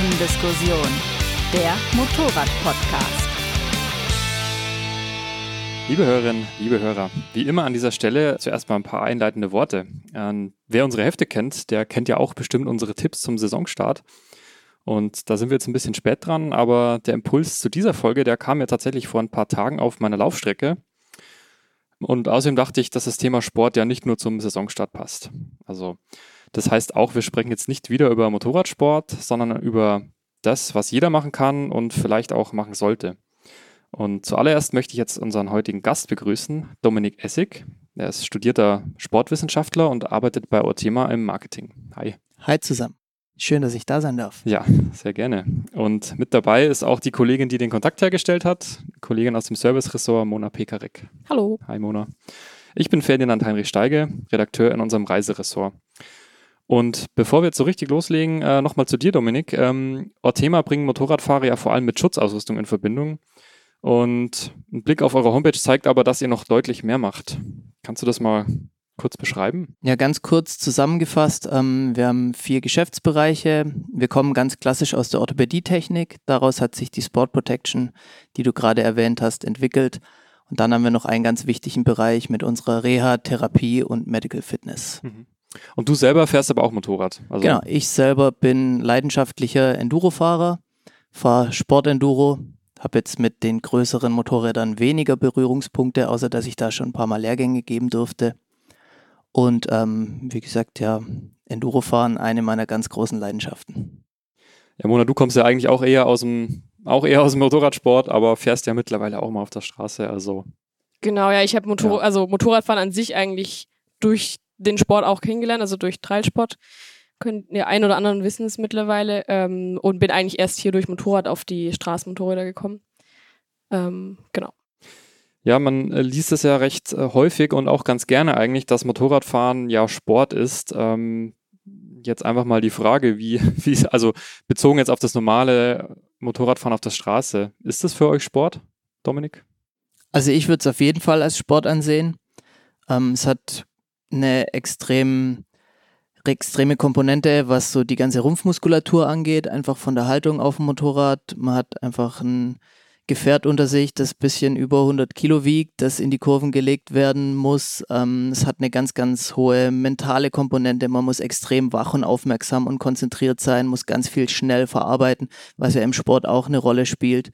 Kurvendiskussion, der Motorrad-Podcast. Liebe Hörerinnen, liebe Hörer, wie immer an dieser Stelle zuerst mal ein paar einleitende Worte. Ähm, wer unsere Hefte kennt, der kennt ja auch bestimmt unsere Tipps zum Saisonstart. Und da sind wir jetzt ein bisschen spät dran, aber der Impuls zu dieser Folge, der kam ja tatsächlich vor ein paar Tagen auf meiner Laufstrecke. Und außerdem dachte ich, dass das Thema Sport ja nicht nur zum Saisonstart passt. Also das heißt auch, wir sprechen jetzt nicht wieder über Motorradsport, sondern über das, was jeder machen kann und vielleicht auch machen sollte. Und zuallererst möchte ich jetzt unseren heutigen Gast begrüßen, Dominik Essig. Er ist studierter Sportwissenschaftler und arbeitet bei Ortema im Marketing. Hi. Hi zusammen. Schön, dass ich da sein darf. Ja, sehr gerne. Und mit dabei ist auch die Kollegin, die den Kontakt hergestellt hat, Kollegin aus dem Service-Ressort, Mona Pekarek. Hallo. Hi Mona. Ich bin Ferdinand Heinrich Steige, Redakteur in unserem Reiseressort. Und bevor wir jetzt so richtig loslegen, äh, nochmal zu dir, Dominik. Ähm, Ortema bringen Motorradfahrer ja vor allem mit Schutzausrüstung in Verbindung. Und ein Blick auf eure Homepage zeigt aber, dass ihr noch deutlich mehr macht. Kannst du das mal kurz beschreiben? Ja, ganz kurz zusammengefasst. Ähm, wir haben vier Geschäftsbereiche. Wir kommen ganz klassisch aus der Orthopädietechnik. Daraus hat sich die Sport Protection, die du gerade erwähnt hast, entwickelt. Und dann haben wir noch einen ganz wichtigen Bereich mit unserer Reha, Therapie und Medical Fitness. Mhm. Und du selber fährst aber auch Motorrad? Also genau, ich selber bin leidenschaftlicher Endurofahrer, fahre Sportenduro, habe jetzt mit den größeren Motorrädern weniger Berührungspunkte, außer dass ich da schon ein paar Mal Lehrgänge geben durfte. Und ähm, wie gesagt, ja, Endurofahren eine meiner ganz großen Leidenschaften. Ja, Mona, du kommst ja eigentlich auch eher aus dem, auch eher aus dem Motorradsport, aber fährst ja mittlerweile auch mal auf der Straße, also. Genau, ja, ich habe Motor ja. also Motorradfahren an sich eigentlich durch den Sport auch kennengelernt, also durch Trailsport. Können, ja, ein oder anderen wissen es mittlerweile ähm, und bin eigentlich erst hier durch Motorrad auf die Straßenmotorräder gekommen. Ähm, genau. Ja, man äh, liest es ja recht äh, häufig und auch ganz gerne eigentlich, dass Motorradfahren ja Sport ist. Ähm, jetzt einfach mal die Frage, wie, wie, also bezogen jetzt auf das normale Motorradfahren auf der Straße, ist das für euch Sport, Dominik? Also ich würde es auf jeden Fall als Sport ansehen. Ähm, es hat eine extrem extreme Komponente, was so die ganze Rumpfmuskulatur angeht, einfach von der Haltung auf dem Motorrad. Man hat einfach ein Gefährt unter sich, das bisschen über 100 Kilo wiegt, das in die Kurven gelegt werden muss. Ähm, es hat eine ganz, ganz hohe mentale Komponente. Man muss extrem wach und aufmerksam und konzentriert sein, muss ganz viel schnell verarbeiten, was ja im Sport auch eine Rolle spielt.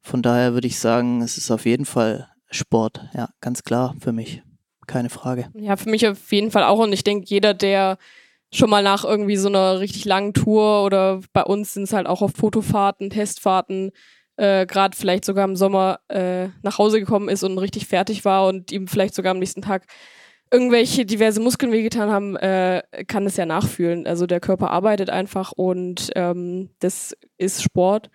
Von daher würde ich sagen, es ist auf jeden Fall Sport. Ja, ganz klar für mich. Keine Frage. Ja, für mich auf jeden Fall auch. Und ich denke, jeder, der schon mal nach irgendwie so einer richtig langen Tour oder bei uns sind es halt auch auf Fotofahrten, Testfahrten, äh, gerade vielleicht sogar im Sommer äh, nach Hause gekommen ist und richtig fertig war und ihm vielleicht sogar am nächsten Tag irgendwelche diverse Muskeln wehgetan haben, äh, kann es ja nachfühlen. Also der Körper arbeitet einfach und ähm, das ist Sport.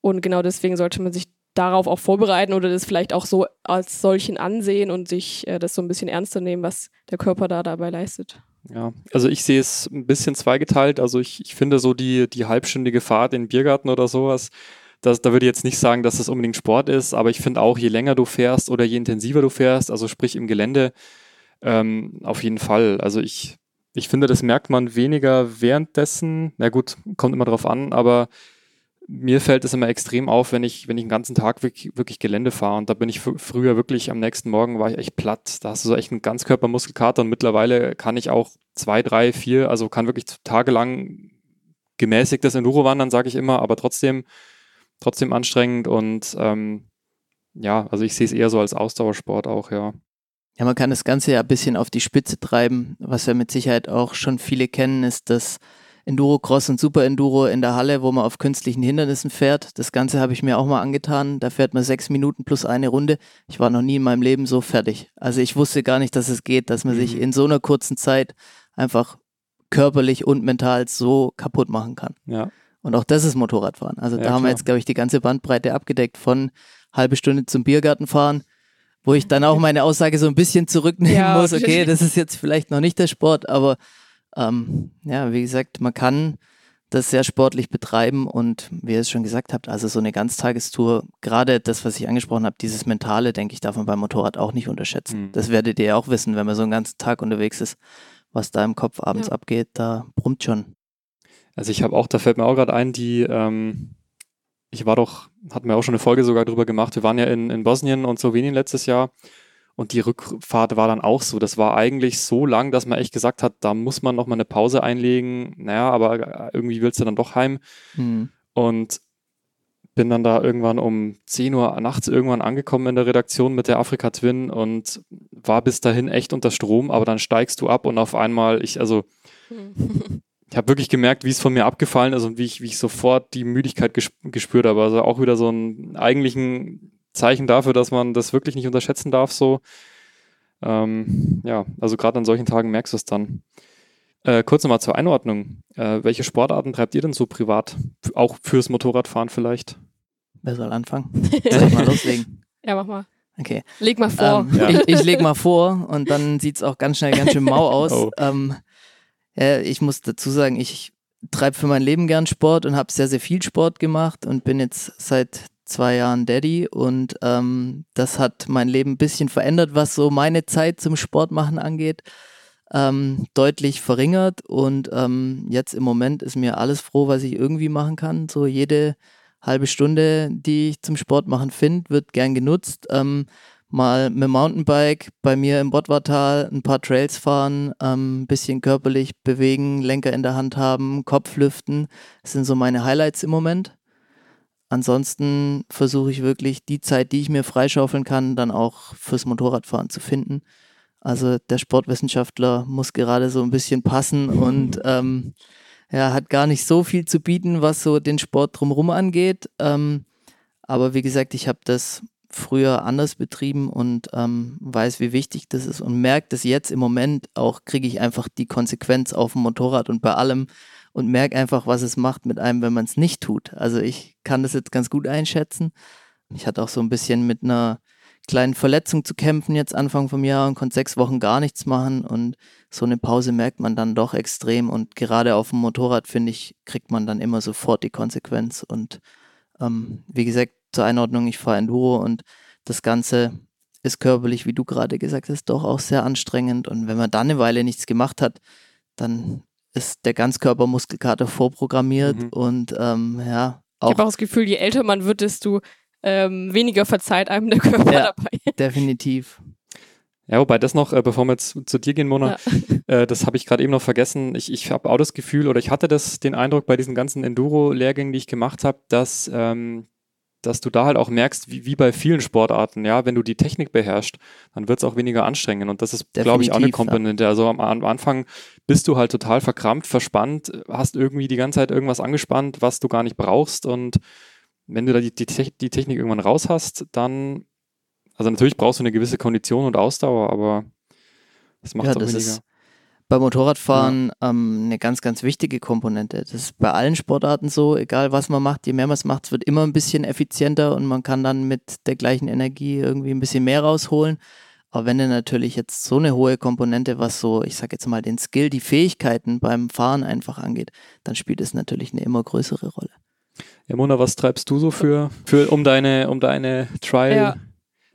Und genau deswegen sollte man sich darauf auch vorbereiten oder das vielleicht auch so als solchen ansehen und sich äh, das so ein bisschen ernster nehmen, was der Körper da dabei leistet. Ja, also ich sehe es ein bisschen zweigeteilt. Also ich, ich finde so die, die halbstündige Fahrt in den Biergarten oder sowas, das, da würde ich jetzt nicht sagen, dass das unbedingt Sport ist, aber ich finde auch, je länger du fährst oder je intensiver du fährst, also sprich im Gelände, ähm, auf jeden Fall. Also ich, ich finde, das merkt man weniger währenddessen. Na gut, kommt immer drauf an, aber mir fällt es immer extrem auf, wenn ich, wenn ich den ganzen Tag wirklich, wirklich Gelände fahre. Und da bin ich früher wirklich am nächsten Morgen war ich echt platt. Da hast du so echt einen Ganzkörpermuskelkater und mittlerweile kann ich auch zwei, drei, vier, also kann wirklich tagelang gemäßigtes Enduro wandern, sage ich immer, aber trotzdem trotzdem anstrengend und ähm, ja, also ich sehe es eher so als Ausdauersport auch, ja. Ja, man kann das Ganze ja ein bisschen auf die Spitze treiben. Was wir mit Sicherheit auch schon viele kennen, ist das Enduro-Cross und Super-Enduro in der Halle, wo man auf künstlichen Hindernissen fährt. Das Ganze habe ich mir auch mal angetan. Da fährt man sechs Minuten plus eine Runde. Ich war noch nie in meinem Leben so fertig. Also ich wusste gar nicht, dass es geht, dass man mhm. sich in so einer kurzen Zeit einfach körperlich und mental so kaputt machen kann. Ja. Und auch das ist Motorradfahren. Also ja, da haben wir jetzt, glaube ich, die ganze Bandbreite abgedeckt von halbe Stunde zum Biergarten fahren, wo ich dann auch meine Aussage so ein bisschen zurücknehmen ja, muss. Okay, das ist jetzt vielleicht noch nicht der Sport, aber ähm, ja, wie gesagt, man kann das sehr sportlich betreiben und wie ihr es schon gesagt habt, also so eine Ganztagestour, gerade das, was ich angesprochen habe, dieses Mentale, denke ich, darf man beim Motorrad auch nicht unterschätzen. Mhm. Das werdet ihr ja auch wissen, wenn man so einen ganzen Tag unterwegs ist, was da im Kopf abends ja. abgeht, da brummt schon. Also ich habe auch, da fällt mir auch gerade ein, die, ähm, ich war doch, hatten wir auch schon eine Folge sogar drüber gemacht, wir waren ja in, in Bosnien und Slowenien letztes Jahr und die Rückfahrt war dann auch so. Das war eigentlich so lang, dass man echt gesagt hat, da muss man nochmal eine Pause einlegen. Naja, aber irgendwie willst du dann doch heim. Mhm. Und bin dann da irgendwann um 10 Uhr nachts irgendwann angekommen in der Redaktion mit der Afrika Twin und war bis dahin echt unter Strom, aber dann steigst du ab und auf einmal, ich, also, ich habe wirklich gemerkt, wie es von mir abgefallen ist und wie ich, wie ich sofort die Müdigkeit gespürt habe. Also auch wieder so ein eigentlichen Zeichen dafür, dass man das wirklich nicht unterschätzen darf, so. Ähm, ja, also gerade an solchen Tagen merkst du es dann. Äh, kurz nochmal zur Einordnung. Äh, welche Sportarten treibt ihr denn so privat? Auch fürs Motorradfahren vielleicht? Wer soll anfangen? Soll ich mal loslegen? Ja, mach mal. Okay. Leg mal vor. Ähm, ja. ich, ich, leg mal vor und dann sieht es auch ganz schnell ganz schön mau aus. Oh. Ähm, ja, ich muss dazu sagen, ich treibe für mein Leben gern Sport und habe sehr, sehr viel Sport gemacht und bin jetzt seit zwei Jahren Daddy und ähm, das hat mein Leben ein bisschen verändert, was so meine Zeit zum Sport machen angeht. Ähm, deutlich verringert und ähm, jetzt im Moment ist mir alles froh, was ich irgendwie machen kann. So jede halbe Stunde, die ich zum Sport machen finde, wird gern genutzt. Ähm, mal mit Mountainbike bei mir im Bottwartal ein paar Trails fahren, ein ähm, bisschen körperlich bewegen, Lenker in der Hand haben, Kopf lüften. Das sind so meine Highlights im Moment. Ansonsten versuche ich wirklich die Zeit, die ich mir freischaufeln kann, dann auch fürs Motorradfahren zu finden. Also der Sportwissenschaftler muss gerade so ein bisschen passen und ähm, ja, hat gar nicht so viel zu bieten, was so den Sport drumherum angeht. Ähm, aber wie gesagt, ich habe das früher anders betrieben und ähm, weiß, wie wichtig das ist und merke das jetzt im Moment auch, kriege ich einfach die Konsequenz auf dem Motorrad und bei allem und merke einfach, was es macht mit einem, wenn man es nicht tut. Also ich kann das jetzt ganz gut einschätzen. Ich hatte auch so ein bisschen mit einer kleinen Verletzung zu kämpfen jetzt Anfang vom Jahr und konnte sechs Wochen gar nichts machen und so eine Pause merkt man dann doch extrem und gerade auf dem Motorrad, finde ich, kriegt man dann immer sofort die Konsequenz und ähm, wie gesagt, zur Einordnung, ich fahre Enduro und das Ganze ist körperlich, wie du gerade gesagt hast, doch auch sehr anstrengend und wenn man dann eine Weile nichts gemacht hat, dann ist der Ganzkörpermuskelkater vorprogrammiert mhm. und ähm, ja. Auch ich habe auch das Gefühl, je älter man wird, desto ähm, weniger verzeiht einem der Körper ja, dabei. Definitiv. Ja, wobei das noch, äh, bevor wir jetzt zu dir gehen, Mona, ja. äh, das habe ich gerade eben noch vergessen. Ich, ich habe auch das Gefühl, oder ich hatte das den Eindruck bei diesen ganzen Enduro-Lehrgängen, die ich gemacht habe, dass, ähm, dass du da halt auch merkst, wie, wie bei vielen Sportarten, ja, wenn du die Technik beherrschst, dann wird es auch weniger anstrengend. Und das ist, glaube ich, auch eine Komponente. Ja. Also am, am, Anfang bist du halt total verkrampft, verspannt, hast irgendwie die ganze Zeit irgendwas angespannt, was du gar nicht brauchst und wenn du da die, die, die Technik irgendwann raus hast, dann, also natürlich brauchst du eine gewisse Kondition und Ausdauer, aber das macht es ja, auch weniger. Ist bei Motorradfahren ja. ähm, eine ganz, ganz wichtige Komponente. Das ist bei allen Sportarten so, egal was man macht, je mehr man es macht, es wird immer ein bisschen effizienter und man kann dann mit der gleichen Energie irgendwie ein bisschen mehr rausholen. Aber wenn du natürlich jetzt so eine hohe Komponente, was so, ich sag jetzt mal, den Skill, die Fähigkeiten beim Fahren einfach angeht, dann spielt es natürlich eine immer größere Rolle. Ja, Mona, was treibst du so für, für um deine, um deine Trial? Ja.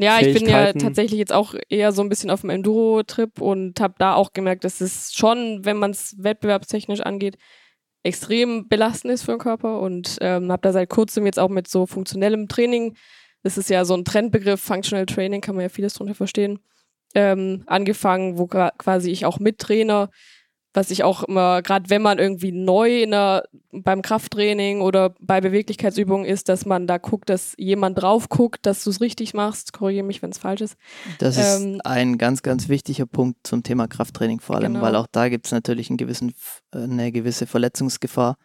Ja, ich bin ja tatsächlich jetzt auch eher so ein bisschen auf dem Enduro-Trip und habe da auch gemerkt, dass es schon, wenn man es wettbewerbstechnisch angeht, extrem belastend ist für den Körper und ähm, habe da seit kurzem jetzt auch mit so funktionellem Training, das ist ja so ein Trendbegriff, Functional Training, kann man ja vieles drunter verstehen, ähm, angefangen, wo quasi ich auch mit Trainer was ich auch immer, gerade wenn man irgendwie neu in der, beim Krafttraining oder bei Beweglichkeitsübungen ist, dass man da guckt, dass jemand drauf guckt, dass du es richtig machst. Korrigiere mich, wenn es falsch ist. Das ähm, ist ein ganz, ganz wichtiger Punkt zum Thema Krafttraining vor allem, genau. weil auch da gibt es natürlich einen gewissen, eine gewisse Verletzungsgefahr.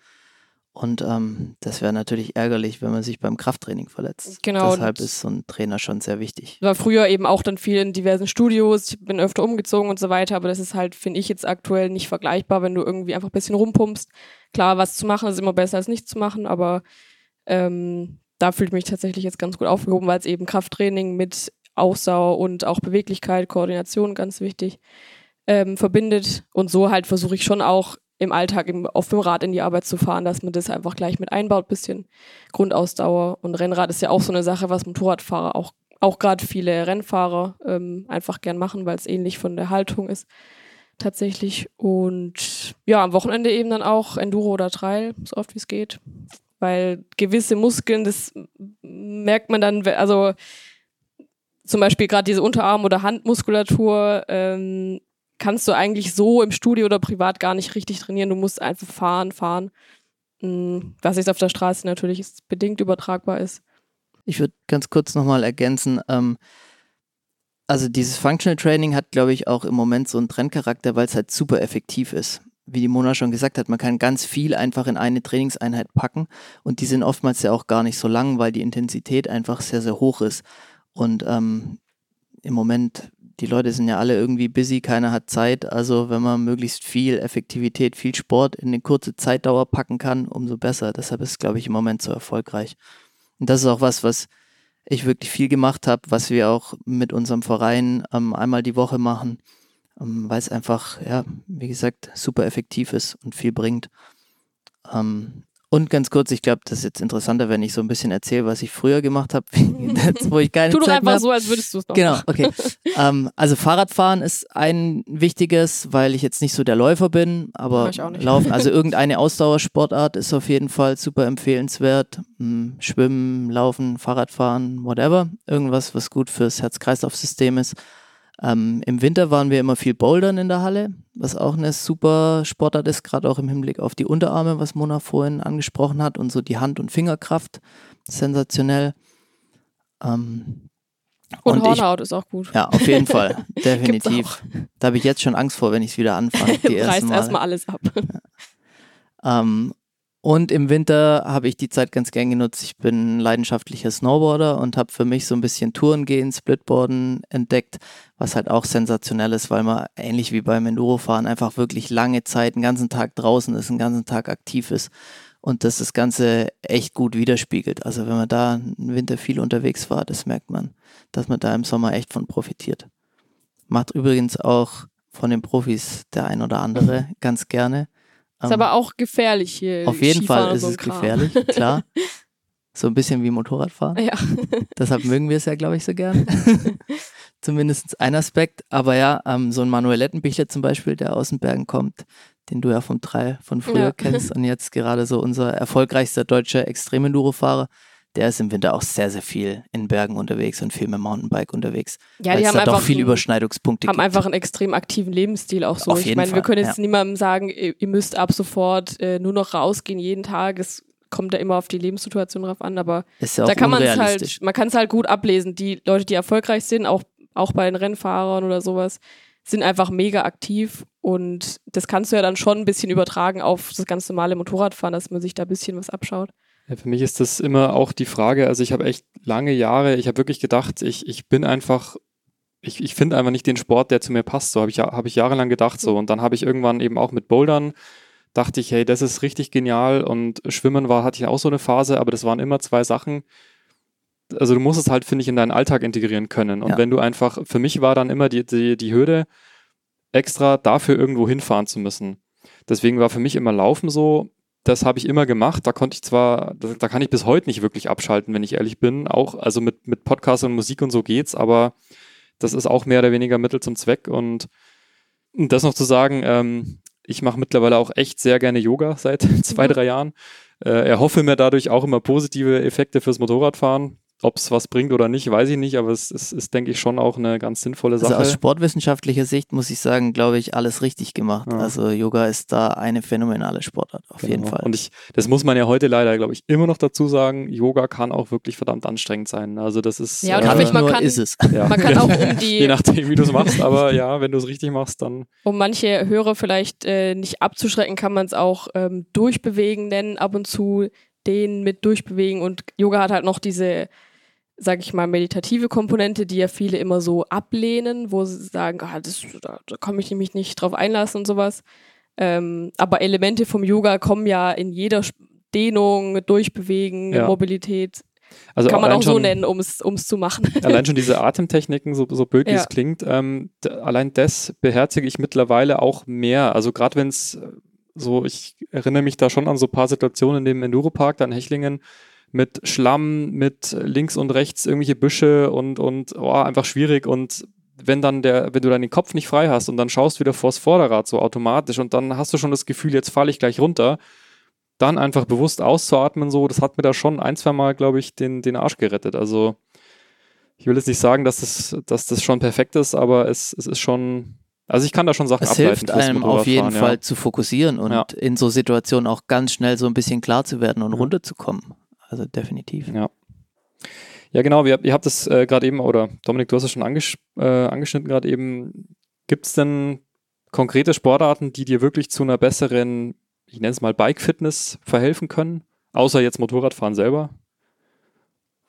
Und ähm, das wäre natürlich ärgerlich, wenn man sich beim Krafttraining verletzt. Genau. Deshalb ist so ein Trainer schon sehr wichtig. War früher eben auch dann viel in diversen Studios. Ich bin öfter umgezogen und so weiter, aber das ist halt, finde ich jetzt aktuell nicht vergleichbar, wenn du irgendwie einfach ein bisschen rumpumpst. Klar, was zu machen ist immer besser als nichts zu machen, aber ähm, da fühlt mich tatsächlich jetzt ganz gut aufgehoben, weil es eben Krafttraining mit Ausdauer und auch Beweglichkeit, Koordination ganz wichtig ähm, verbindet. Und so halt versuche ich schon auch im Alltag im, auf dem Rad in die Arbeit zu fahren, dass man das einfach gleich mit einbaut, bisschen Grundausdauer. Und Rennrad ist ja auch so eine Sache, was Motorradfahrer auch, auch gerade viele Rennfahrer ähm, einfach gern machen, weil es ähnlich von der Haltung ist. tatsächlich. Und ja, am Wochenende eben dann auch Enduro oder Trail, so oft wie es geht. Weil gewisse Muskeln, das merkt man dann, also zum Beispiel gerade diese Unterarm- oder Handmuskulatur, ähm, kannst du eigentlich so im Studio oder privat gar nicht richtig trainieren. Du musst einfach fahren, fahren. Mm, was jetzt auf der Straße natürlich bedingt übertragbar ist. Ich würde ganz kurz nochmal ergänzen, ähm, also dieses Functional Training hat, glaube ich, auch im Moment so einen Trendcharakter, weil es halt super effektiv ist. Wie die Mona schon gesagt hat, man kann ganz viel einfach in eine Trainingseinheit packen und die sind oftmals ja auch gar nicht so lang, weil die Intensität einfach sehr, sehr hoch ist. Und ähm, im Moment, die Leute sind ja alle irgendwie busy, keiner hat Zeit. Also wenn man möglichst viel Effektivität, viel Sport in eine kurze Zeitdauer packen kann, umso besser. Deshalb ist glaube ich, im Moment so erfolgreich. Und das ist auch was, was ich wirklich viel gemacht habe, was wir auch mit unserem Verein ähm, einmal die Woche machen, ähm, weil es einfach, ja, wie gesagt, super effektiv ist und viel bringt. Ähm, und ganz kurz, ich glaube, das ist jetzt interessanter, wenn ich so ein bisschen erzähle, was ich früher gemacht habe, wo ich keine Tu doch einfach so, als würdest du es noch Genau, okay. ähm, also Fahrradfahren ist ein wichtiges, weil ich jetzt nicht so der Läufer bin, aber. Laufen, also irgendeine Ausdauersportart ist auf jeden Fall super empfehlenswert. Hm, Schwimmen, Laufen, Fahrradfahren, whatever. Irgendwas, was gut fürs Herz-Kreislauf-System ist. Ähm, Im Winter waren wir immer viel Bouldern in der Halle, was auch eine super Sportart ist, gerade auch im Hinblick auf die Unterarme, was Mona vorhin angesprochen hat und so die Hand- und Fingerkraft. Sensationell. Ähm, Und, Und ich- Hornhaut ist auch gut. ja, auf jeden Fall. Definitiv. Da habe ich jetzt schon Angst vor, wenn ich es wieder anfange. Die Reißt ersten erstmal Mal. alles ab. Ähm, und im Winter habe ich die Zeit ganz gern genutzt. Ich bin leidenschaftlicher Snowboarder und habe für mich so ein bisschen Touren gehen, Splitboarden entdeckt, was halt auch sensationell ist, weil man ähnlich wie beim Endurofahren einfach wirklich lange Zeit, den ganzen Tag draußen ist, den ganzen Tag aktiv ist und das das Ganze echt gut widerspiegelt. Also wenn man da im Winter viel unterwegs war, das merkt man, dass man da im Sommer echt von profitiert. Macht übrigens auch von den Profis der ein oder andere ganz gerne. Ist Ähm, aber auch gefährlich hier. auf jeden Skifahren Fall ist so es Kram. gefährlich, klar. So ein bisschen wie Motorradfahren. Ja. Deshalb mögen wir es ja, glaube ich, so gern. Zumindest ein Aspekt. Aber ja, ähm, so ein Manuel Lettenbichler zum Beispiel, der aus den Bergen kommt, den du ja vom Trail von früher Ja. kennst und jetzt gerade so unser erfolgreichster deutscher Extremenduro-Fahrer, der ist im Winter auch sehr, sehr viel in Bergen unterwegs und viel mit Mountainbike unterwegs. Ja, die es haben da doch einfach, viel einen- Überschneidungspunkte haben gibt. einfach einen extrem aktiven Lebensstil auch so. Auf ich jeden meine, wir Fall, können jetzt ja. niemandem sagen, ihr, müsst ab sofort äh, nur noch rausgehen jeden Tag. Es kommt ja immer auf die Lebenssituation drauf an, aber ja da kann man es halt, man kann es halt gut ablesen. Die Leute, die erfolgreich sind, auch, auch bei den Rennfahrern oder sowas, sind einfach mega aktiv und das kannst du ja dann schon ein bisschen übertragen auf das ganz normale Motorradfahren, dass man sich da ein bisschen was abschaut. Ja, für mich ist das immer auch die Frage, also ich habe echt lange Jahre, ich habe wirklich gedacht, ich, ich bin einfach, ich, ich finde einfach nicht den Sport, der zu mir passt. So habe ich, habe ich jahrelang gedacht so. Und dann habe ich irgendwann eben auch mit Bouldern, dachte ich, hey, das ist richtig genial. Und Schwimmen war, hatte ich auch so eine Phase, aber das waren immer zwei Sachen. Also du musst es halt, finde ich, in deinen Alltag integrieren können. Und Ja. wenn du einfach, für mich war dann immer die, die, die Hürde, extra dafür irgendwo hinfahren zu müssen. Deswegen war für mich immer Laufen so, das habe ich immer gemacht. Da konnte ich zwar, da, da kann ich bis heute nicht wirklich abschalten, wenn ich ehrlich bin. Auch, also mit, mit Podcast und Musik und so geht's, aber das ist auch mehr oder weniger Mittel zum Zweck. Und, und das noch zu sagen, ähm, ich mache mittlerweile auch echt sehr gerne Yoga seit zwei, Mhm. drei Jahren. Äh, erhoffe mir dadurch auch immer positive Effekte fürs Motorradfahren. Ob es was bringt oder nicht, weiß ich nicht, aber es, es ist, denke ich, schon auch eine ganz sinnvolle Also Sache. aus sportwissenschaftlicher Sicht muss ich sagen, glaube ich, alles richtig gemacht. Ja. Also Yoga ist da eine phänomenale Sportart, auf jeden Genau. Fall. Und ich, das muss man ja heute leider, glaube ich, immer noch dazu sagen, Yoga kann auch wirklich verdammt anstrengend sein. Also das ist, Ja, und Kann ich man nur kann- ist es. ja. Man kann auch um die Je nachdem, wie du es machst, aber ja, wenn du es richtig machst, dann Um manche Hörer vielleicht äh, nicht abzuschrecken, kann man es auch ähm, durchbewegen nennen, ab und zu den mit durchbewegen. Und Yoga hat halt noch diese, sag ich mal, meditative Komponente, die ja viele immer so ablehnen, wo sie sagen, ah, das, da, da kann ich mich nicht drauf einlassen und sowas. Ähm, aber Elemente vom Yoga kommen ja in jeder Dehnung, Durchbewegen, Ja. Mobilität. also kann man auch so schon, nennen, um es zu machen. Allein schon diese Atemtechniken, so, so wie Ja. es klingt, ähm, allein das beherzige ich mittlerweile auch mehr. Also gerade wenn es so, ich erinnere mich da schon an so ein paar Situationen in dem Enduropark da in Hechlingen mit Schlamm, mit links und rechts irgendwelche Büsche und, und oh, einfach schwierig und wenn dann der, wenn du dann den Kopf nicht frei hast und dann schaust wieder vors Vorderrad so automatisch und dann hast du schon das Gefühl, jetzt falle ich gleich runter, dann einfach bewusst auszuatmen, so, das hat mir da schon ein, zwei Mal, glaube ich, den, den Arsch gerettet. Also ich will jetzt nicht sagen, dass das, dass das schon perfekt ist, aber es, es ist schon, also ich kann da schon Sachen es ableiten. hilft einem auf jeden ja. Fall zu fokussieren und Ja. in so Situationen auch ganz schnell so ein bisschen klar zu werden und Mhm. runterzukommen. Also definitiv. Ja. Ja, genau, wir, ihr habt es äh, gerade eben, oder Dominik, du hast es schon angesch äh, angeschnitten gerade eben. Gibt es denn konkrete Sportarten, die dir wirklich zu einer besseren, ich nenne es mal Bike-Fitness verhelfen können? Außer jetzt Motorradfahren selber?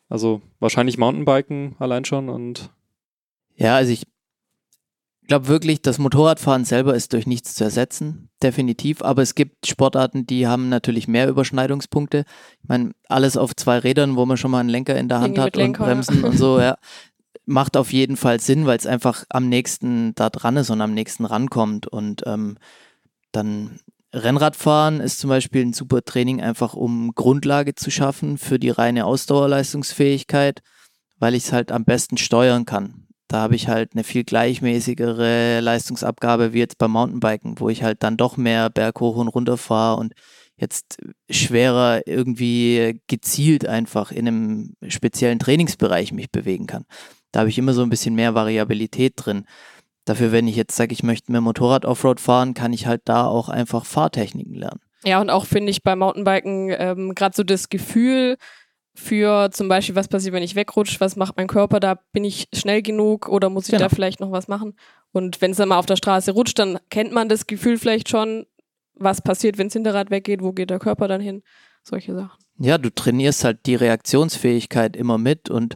Also wahrscheinlich Mountainbiken allein schon und Ja, also ich glaube wirklich, das Motorradfahren selber ist durch nichts zu ersetzen, definitiv. Aber es gibt Sportarten, die haben natürlich mehr Überschneidungspunkte. Ich meine, alles auf zwei Rädern, wo man schon mal einen Lenker in der Hand Irgendwie hat mit Lenker, und Bremsen und so, ja. Macht auf jeden Fall Sinn, weil es einfach am nächsten da dran ist und am nächsten rankommt. Und ähm, dann Rennradfahren ist zum Beispiel ein super Training, einfach um Grundlage zu schaffen für die reine Ausdauerleistungsfähigkeit, weil ich es halt am besten steuern kann. Da habe ich halt eine viel gleichmäßigere Leistungsabgabe wie jetzt beim Mountainbiken, wo ich halt dann doch mehr Berg hoch und runter fahre und jetzt schwerer irgendwie gezielt einfach in einem speziellen Trainingsbereich mich bewegen kann. Da habe ich immer so ein bisschen mehr Variabilität drin. Dafür, wenn ich jetzt sage, ich möchte mehr Motorrad Offroad fahren, kann ich halt da auch einfach Fahrtechniken lernen. Ja, und auch finde ich beim Mountainbiken ähm, gerade so das Gefühl für zum Beispiel, was passiert, wenn ich wegrutsche, was macht mein Körper, da bin ich schnell genug oder muss ich Genau. da vielleicht noch was machen? Und wenn es dann mal auf der Straße rutscht, dann kennt man das Gefühl vielleicht schon, was passiert, wenn das Hinterrad weggeht, wo geht der Körper dann hin? Solche Sachen. Ja, du trainierst halt die Reaktionsfähigkeit immer mit und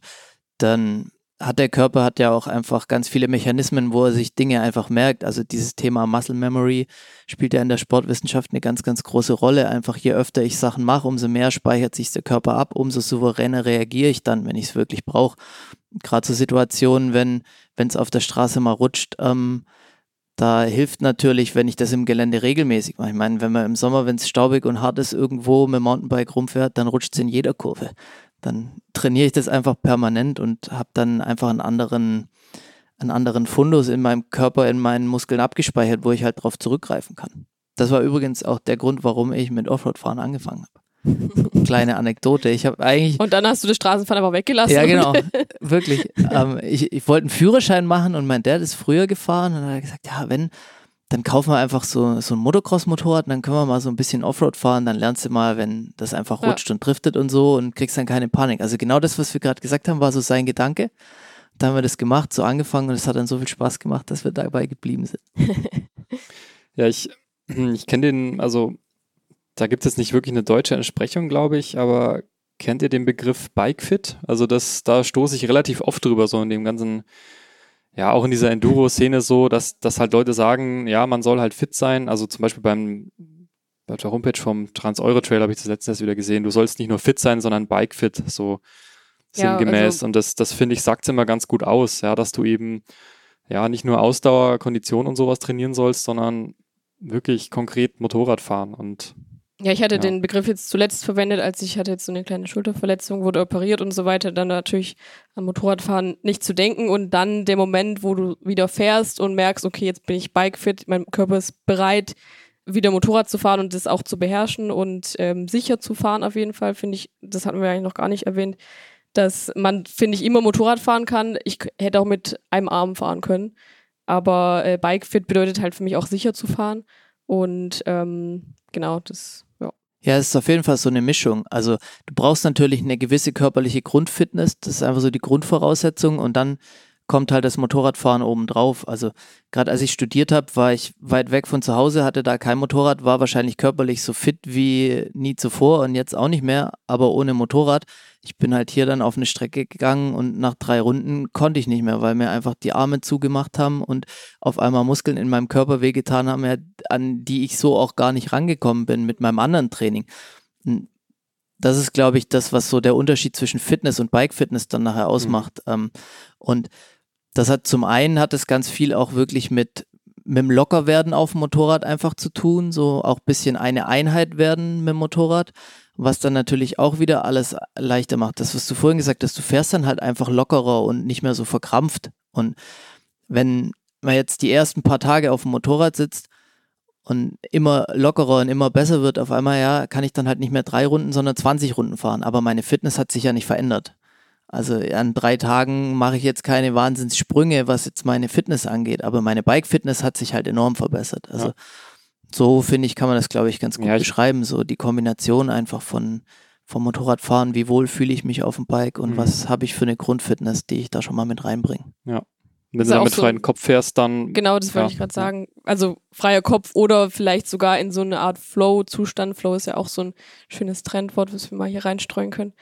dann hat der Körper hat ja auch einfach ganz viele Mechanismen, wo er sich Dinge einfach merkt. Also dieses Thema Muscle Memory spielt ja in der Sportwissenschaft eine ganz, ganz große Rolle. Einfach je öfter ich Sachen mache, umso mehr speichert sich der Körper ab, umso souveräner reagiere ich dann, wenn ich es wirklich brauche. Gerade so Situationen, wenn es auf der Straße mal rutscht, ähm, da hilft natürlich, wenn ich das im Gelände regelmäßig mache. Ich meine, wenn man im Sommer, wenn es staubig und hart ist, irgendwo mit dem Mountainbike rumfährt, dann rutscht es in jeder Kurve. Dann trainiere ich das einfach permanent und habe dann einfach einen anderen, einen anderen Fundus in meinem Körper, in meinen Muskeln abgespeichert, wo ich halt drauf zurückgreifen kann. Das war übrigens auch der Grund, warum ich mit Offroad-Fahren angefangen habe. Kleine Anekdote. Ich habe eigentlich Und dann hast du das Straßenfahren aber weggelassen. ja, genau. Wirklich. Ähm, ich ich wollte einen Führerschein machen und mein Dad ist früher gefahren und hat er gesagt, ja, wenn, dann kaufen wir einfach so, so ein Motocross-Motorrad und dann können wir mal so ein bisschen Offroad fahren, dann lernst du mal, wenn das einfach Ja. rutscht und driftet und so und kriegst dann keine Panik. Also genau das, was wir gerade gesagt haben, war so sein Gedanke. Da haben wir das gemacht, so angefangen und es hat dann so viel Spaß gemacht, dass wir dabei geblieben sind. Ja, ich, ich kenne den, also da gibt es nicht wirklich eine deutsche Entsprechung, glaube ich, aber kennt ihr den Begriff Bikefit? Also das, da stoße ich relativ oft drüber, so in dem ganzen, ja, auch in dieser Enduro-Szene so, dass, dass halt Leute sagen, ja, man soll halt fit sein. Also zum Beispiel beim, bei der Homepage vom Trans-Euro-Trail habe ich das letztens erst wieder gesehen, du sollst nicht nur fit sein, sondern Bikefit, so Ja, sinngemäß. also- und das, das finde ich, sagt immer ganz gut aus, ja, dass du eben ja nicht nur Ausdauer, Kondition und sowas trainieren sollst, sondern wirklich konkret Motorrad fahren und Ja, ich hatte Ja. den Begriff jetzt zuletzt verwendet, als ich hatte jetzt so eine kleine Schulterverletzung, wurde operiert und so weiter, dann natürlich am Motorradfahren nicht zu denken und dann der Moment, wo du wieder fährst und merkst, okay, jetzt bin ich bikefit, mein Körper ist bereit, wieder Motorrad zu fahren und das auch zu beherrschen und ähm, sicher zu fahren auf jeden Fall, finde ich, das hatten wir eigentlich noch gar nicht erwähnt, dass man, finde ich, immer Motorrad fahren kann. Ich hätte auch mit einem Arm fahren können, aber äh, Bikefit bedeutet halt für mich auch sicher zu fahren und ähm, genau, das, ja. Es ist auf jeden Fall so eine Mischung. Also du brauchst natürlich eine gewisse körperliche Grundfitness, das ist einfach so die Grundvoraussetzung und dann kommt halt das Motorradfahren oben drauf. Also gerade als ich studiert habe, war ich weit weg von zu Hause, hatte da kein Motorrad, war wahrscheinlich körperlich so fit wie nie zuvor und jetzt auch nicht mehr, aber ohne Motorrad. Ich bin halt hier dann auf eine Strecke gegangen und nach drei Runden konnte ich nicht mehr, weil mir einfach die Arme zugemacht haben und auf einmal Muskeln in meinem Körper wehgetan haben, an die ich so auch gar nicht rangekommen bin mit meinem anderen Training. Und Das ist, glaube ich, das, was so der Unterschied zwischen Fitness und Bike-Fitness dann nachher ausmacht. Ähm, und das hat zum einen hat es ganz viel auch wirklich mit mit dem Lockerwerden auf dem Motorrad einfach zu tun, so auch ein bisschen eine Einheit werden mit dem Motorrad, was dann natürlich auch wieder alles leichter macht. Das, was du vorhin gesagt hast, du fährst dann halt einfach lockerer und nicht mehr so verkrampft. Und wenn man jetzt die ersten paar Tage auf dem Motorrad sitzt und immer lockerer und immer besser wird, auf einmal, ja, kann ich dann halt nicht mehr drei Runden, sondern 20 Runden fahren. Aber meine Fitness hat sich ja nicht verändert. Also an drei Tagen mache ich jetzt keine Wahnsinnssprünge, was jetzt meine Fitness angeht, aber meine Bike-Fitness hat sich halt enorm verbessert. Also Ja. so finde ich, kann man das, glaube ich, ganz gut Ja, ich- beschreiben. So die Kombination einfach von vom Motorradfahren, wie wohl fühle ich mich auf dem Bike und Mhm. was habe ich für eine Grundfitness, die ich da schon mal mit reinbringe. Wenn Ist du ja dann auch mit so- freiem Kopf fährst, dann Genau, das wollte Ja. ich gerade sagen. Also freier Kopf oder vielleicht sogar in so eine Art Flow-Zustand. Flow ist ja auch so ein schönes Trendwort, was wir mal hier reinstreuen können.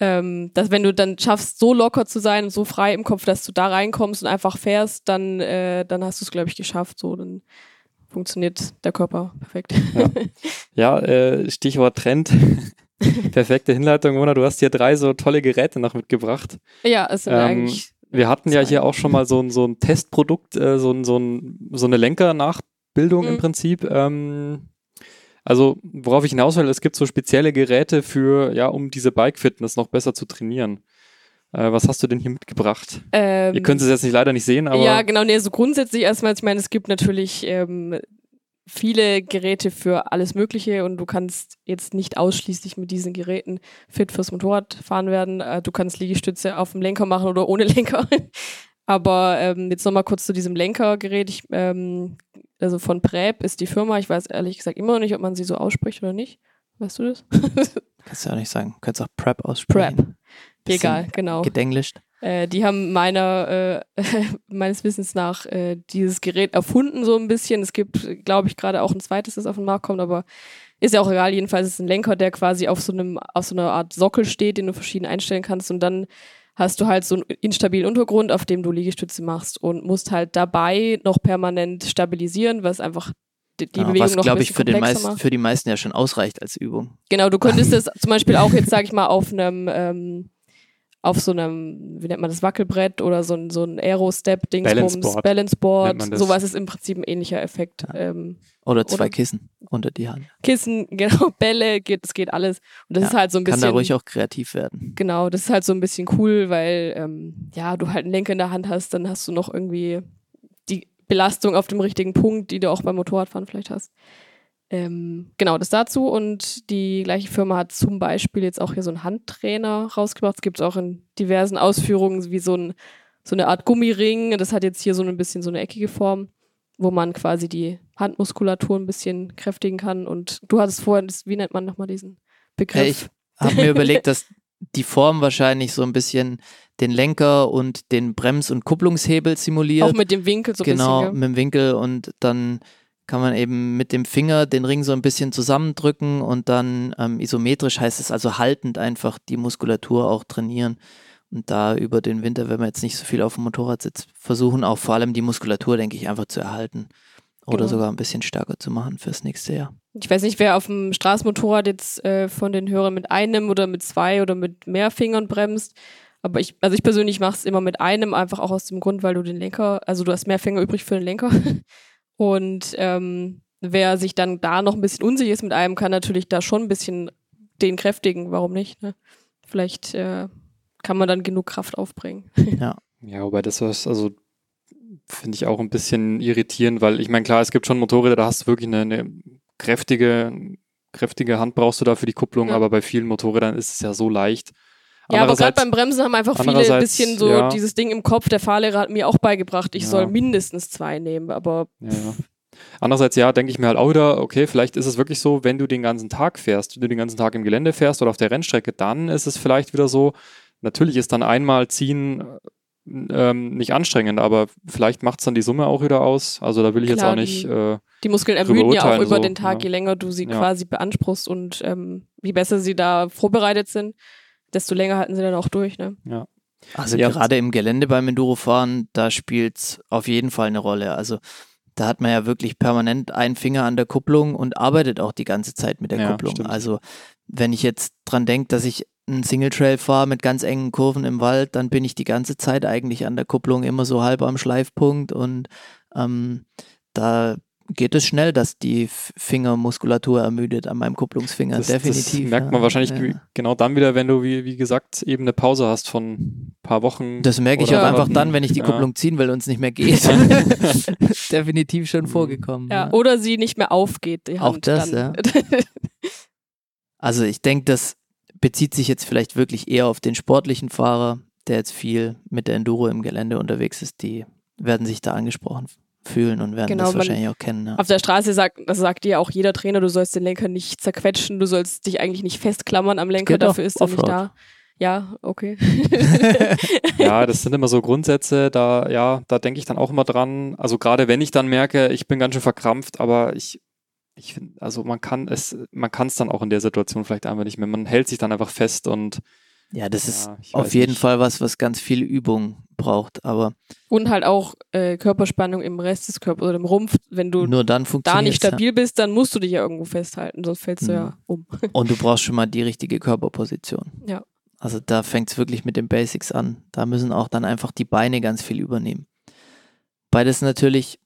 Ähm, dass wenn du dann schaffst, so locker zu sein und so frei im Kopf, dass du da reinkommst und einfach fährst, dann, äh, dann hast du es, glaube ich, geschafft. So, dann funktioniert der Körper perfekt. Ja, äh, Stichwort Trend. Perfekte Hinleitung, Mona. Du hast hier drei so tolle Geräte noch mitgebracht. ja, es sind Ähm, eigentlich. Wir hatten ja hier auch schon mal so ein, so ein Testprodukt, äh, so, ein, so, ein, so eine Lenkernachbildung im Mhm. Prinzip. Ähm, also, worauf ich hinaus will, es gibt so spezielle Geräte für, ja, um diese Bike-Fitness noch besser zu trainieren. Äh, was hast du denn hier mitgebracht? Ähm, Ihr könnt es jetzt nicht leider nicht sehen, aber ja, genau, nee, so grundsätzlich erstmal, ich meine, es gibt natürlich ähm, viele Geräte für alles Mögliche und du kannst jetzt nicht ausschließlich mit diesen Geräten fit fürs Motorradfahren werden. Äh, du kannst Liegestütze auf dem Lenker machen oder ohne Lenker. Aber ähm, jetzt nochmal kurz zu diesem Lenkergerät. Ich, ähm, also von Prep ist die Firma. Ich weiß ehrlich gesagt immer noch nicht, ob man sie so ausspricht oder nicht. Weißt du das? Kannst du ja nicht sagen. Kannst auch Prep aussprechen. Prep. Egal, genau. Gedenglischt. Äh, die haben meiner, äh, meines Wissens nach äh, dieses Gerät erfunden, so ein bisschen. Es gibt, glaube ich, gerade auch ein zweites, das auf den Markt kommt, aber ist ja auch egal. Jedenfalls ist es ein Lenker, der quasi auf so einem, auf so einer Art Sockel steht, den du verschieden einstellen kannst und dann hast du halt so einen instabilen Untergrund, auf dem du Liegestütze machst und musst halt dabei noch permanent stabilisieren, was einfach die, die Ja, Bewegung was, noch glaube ich, für, den meist, macht. für die meisten ja schon ausreicht als Übung. Genau, du könntest es zum Beispiel auch jetzt, sag ich mal, auf einem, ähm, auf so einem, wie nennt man das, Wackelbrett oder so ein, so ein Aero-Step-Dingsbums, Balanceboard Balanceboard, sowas ist im Prinzip ein ähnlicher Effekt. Ja. Ähm, Oder zwei Oder- Kissen unter die Hand. Kissen, genau, Bälle, geht, das geht alles. Und das Ja, ist halt so ein Kann bisschen. da ruhig auch kreativ werden. Genau, das ist halt so ein bisschen cool, weil ähm, ja, du halt einen Lenker in der Hand hast, dann hast du noch irgendwie die Belastung auf dem richtigen Punkt, die du auch beim Motorradfahren vielleicht hast. Ähm, genau, das dazu. Und die gleiche Firma hat zum Beispiel jetzt auch hier so einen Handtrainer rausgebracht. Es gibt es auch in diversen Ausführungen wie so, ein, so eine Art Gummiring. Das hat jetzt hier so ein bisschen so eine eckige Form, wo man quasi die Handmuskulatur ein bisschen kräftigen kann. Und du hattest vorhin, das, wie nennt man nochmal diesen Begriff? Ja, ich habe mir überlegt, dass die Form wahrscheinlich so ein bisschen den Lenker und den Brems- und Kupplungshebel simuliert. auch mit dem Winkel so ein genau, bisschen. mit dem Winkel und dann kann man eben mit dem Finger den Ring so ein bisschen zusammendrücken und dann ähm, isometrisch heißt es also haltend einfach die Muskulatur auch trainieren. Und da über den Winter, wenn man jetzt nicht so viel auf dem Motorrad sitzt, versuchen auch vor allem die Muskulatur, denke ich, einfach zu erhalten. Oder Genau. sogar ein bisschen stärker zu machen fürs nächste Jahr. Ich weiß nicht, wer auf dem Straßenmotorrad jetzt äh, von den Hörern mit einem oder mit zwei oder mit mehr Fingern bremst. Aber ich, also ich persönlich mache es immer mit einem, einfach auch aus dem Grund, weil du den Lenker, also du hast mehr Finger übrig für den Lenker. Und ähm, wer sich dann da noch ein bisschen unsicher ist mit einem, kann natürlich da schon ein bisschen den kräftigen, warum nicht? Ne? Vielleicht äh, kann man dann genug Kraft aufbringen. Ja, wobei das was, also finde ich auch ein bisschen irritierend, weil ich meine, klar, es gibt schon Motorräder, da hast du wirklich eine, eine kräftige, kräftige Hand brauchst du da für die Kupplung, Ja. aber bei vielen Motorrädern ist es ja so leicht. Ja, aber gerade beim Bremsen haben einfach viele ein bisschen so ja. dieses Ding im Kopf. Der Fahrlehrer hat mir auch beigebracht, ich Ja. soll mindestens zwei nehmen, aber Ja, ja. Andererseits, ja, denke ich mir halt auch wieder, okay, vielleicht ist es wirklich so, wenn du den ganzen Tag fährst, wenn du den ganzen Tag im Gelände fährst oder auf der Rennstrecke, dann ist es vielleicht wieder so, natürlich ist dann einmal ziehen äh, ähm, nicht anstrengend, aber vielleicht macht es dann die Summe auch wieder aus. Also da will ich jetzt Klar, auch nicht, die- äh, Die Muskeln ermüden ja auch über so, den Tag, ja. je länger du sie Ja. quasi beanspruchst und ähm, je besser sie da vorbereitet sind, desto länger halten sie dann auch durch. Ne? Also Ja. gerade im Gelände beim Endurofahren, da spielt es auf jeden Fall eine Rolle. Also da hat man ja wirklich permanent einen Finger an der Kupplung und arbeitet auch die ganze Zeit mit der Ja, Kupplung. stimmt. Also wenn ich jetzt dran denke, dass ich einen Single Trail fahre mit ganz engen Kurven im Wald, dann bin ich die ganze Zeit eigentlich an der Kupplung immer so halb am Schleifpunkt und ähm, da geht es schnell, dass die Fingermuskulatur ermüdet an meinem Kupplungsfinger. Das, Definitiv. das merkt ja. man wahrscheinlich Ja. ge- genau dann wieder, wenn du, wie, wie gesagt, eben eine Pause hast von ein paar Wochen. Das merke ich auch einfach dann, wenn ich die Ja. Kupplung ziehen will und es nicht mehr geht. Definitiv schon vorgekommen. Ja, oder sie nicht mehr aufgeht, die Auch Hand das, dann. Also ich denke, das bezieht sich jetzt vielleicht wirklich eher auf den sportlichen Fahrer, der jetzt viel mit der Enduro im Gelände unterwegs ist. Die werden sich da angesprochen fühlen und werden Genau, das wahrscheinlich auch kennen. Ja. Auf der Straße sagt, das sagt dir auch jeder Trainer, du sollst den Lenker nicht zerquetschen, du sollst dich eigentlich nicht festklammern am Lenker, dafür ist er nicht da. Ja, okay. Ja, das sind immer so Grundsätze, da, ja, da denke ich dann auch immer dran. Also gerade wenn ich dann merke, ich bin ganz schön verkrampft, aber ich, ich finde, also man kann es, man kann es dann auch in der Situation vielleicht einfach nicht mehr. Man hält sich dann einfach fest und Ja, das ist ja, ich auf jeden nicht. Fall was, was ganz viel Übung braucht. Aber Und halt auch äh, Körperspannung im Rest des Körpers oder im Rumpf. Wenn du nur dann da nicht stabil bist, dann musst du dich ja irgendwo festhalten, sonst fällst du Mhm. ja um. Und du brauchst schon mal die richtige Körperposition. Ja. Also da fängt es wirklich mit den Basics an. Da müssen auch dann einfach die Beine ganz viel übernehmen. Beides natürlich,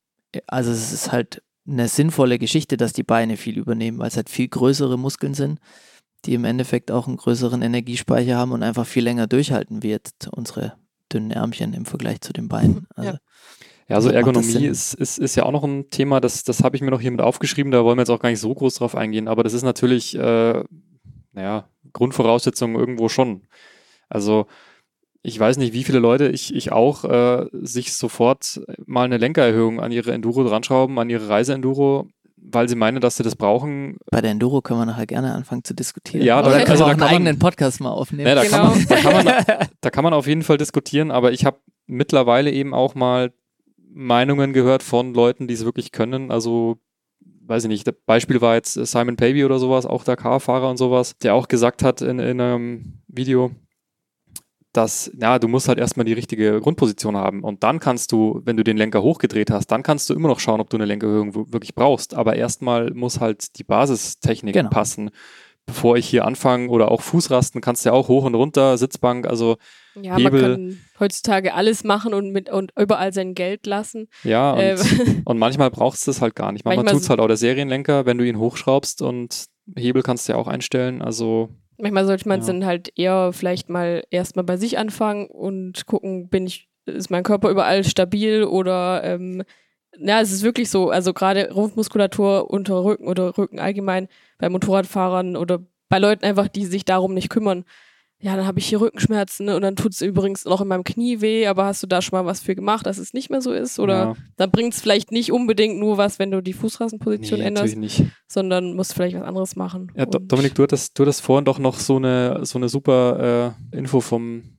also es ist halt eine sinnvolle Geschichte, dass die Beine viel übernehmen, weil es halt viel größere Muskeln sind, die im Endeffekt auch einen größeren Energiespeicher haben und einfach viel länger durchhalten wie jetzt unsere dünnen Ärmchen im Vergleich zu den Beinen. Also, Ja. Ja, also Ergonomie ist, ist, ist ja auch noch ein Thema, das, das habe ich mir noch hier mit aufgeschrieben, da wollen wir jetzt auch gar nicht so groß drauf eingehen, aber das ist natürlich, äh, naja, Grundvoraussetzung irgendwo schon. Also ich weiß nicht, wie viele Leute ich, ich auch äh, sich sofort mal eine Lenkererhöhung an ihre Enduro dranschrauben, an ihre Reiseenduro, weil sie meinen, dass sie das brauchen. Bei der Enduro können wir nachher gerne anfangen zu diskutieren. Ja, da- also da einen kann man- eigenen Podcast mal aufnehmen. Ne, da, Genau. kann man, da, kann man, da kann man auf jeden Fall diskutieren, aber ich habe mittlerweile eben auch mal Meinungen gehört von Leuten, die es wirklich können. Also, weiß ich nicht, das Beispiel war jetzt Simon Pavey oder sowas, auch Dakar-Fahrer und sowas, der auch gesagt hat in, in einem Video, dass, ja, du musst halt erstmal die richtige Grundposition haben und dann kannst du, wenn du den Lenker hochgedreht hast, dann kannst du immer noch schauen, ob du eine Lenkerhöhung wirklich brauchst. Aber erstmal muss halt die Basistechnik Genau. passen. Bevor ich hier anfange oder auch Fußrasten, kannst du ja auch hoch und runter, Sitzbank, also Ja, Hebel. man kann heutzutage alles machen und mit und überall sein Geld lassen. ja, und, Äh, und manchmal brauchst du es halt gar nicht. Manchmal, Manchmal tut es halt auch der Serienlenker, wenn du ihn hochschraubst und Hebel kannst du ja auch einstellen, also Manchmal sollte man es Ja. dann halt eher vielleicht mal erstmal bei sich anfangen und gucken, bin ich, ist mein Körper überall stabil oder ähm, ja, es ist wirklich so, also gerade Rumpfmuskulatur unter Rücken oder Rücken allgemein bei Motorradfahrern oder bei Leuten einfach, die sich darum nicht kümmern. Ja, dann habe ich hier Rückenschmerzen ne, und dann tut es übrigens noch in meinem Knie weh, aber hast du da schon mal was für gemacht, dass es nicht mehr so ist? Oder ja, dann bringt es vielleicht nicht unbedingt nur was, wenn du die Fußrastenposition nee, änderst, sondern musst vielleicht was anderes machen. Ja, Und- Dominik, du hattest, du hattest vorhin doch noch so eine, so eine super äh, Info vom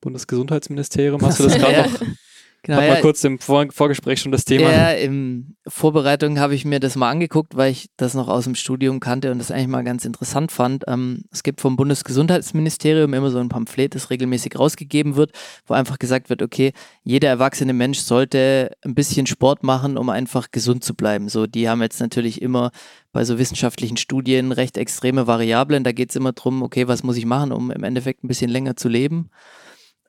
Bundesgesundheitsministerium. Hast du das gerade Ja. noch? Genau, Hat ja, mal kurz im Vor Vorgespräch schon das Thema. Ja, in Vorbereitung habe ich mir das mal angeguckt, weil ich das noch aus dem Studium kannte und das eigentlich mal ganz interessant fand. Ähm, es gibt vom Bundesgesundheitsministerium immer so ein Pamphlet, das regelmäßig rausgegeben wird, wo einfach gesagt wird, okay, jeder erwachsene Mensch sollte ein bisschen Sport machen, um einfach gesund zu bleiben. So, die haben jetzt natürlich immer bei so wissenschaftlichen Studien recht extreme Variablen. Da geht es immer drum, okay, was muss ich machen, um im Endeffekt ein bisschen länger zu leben.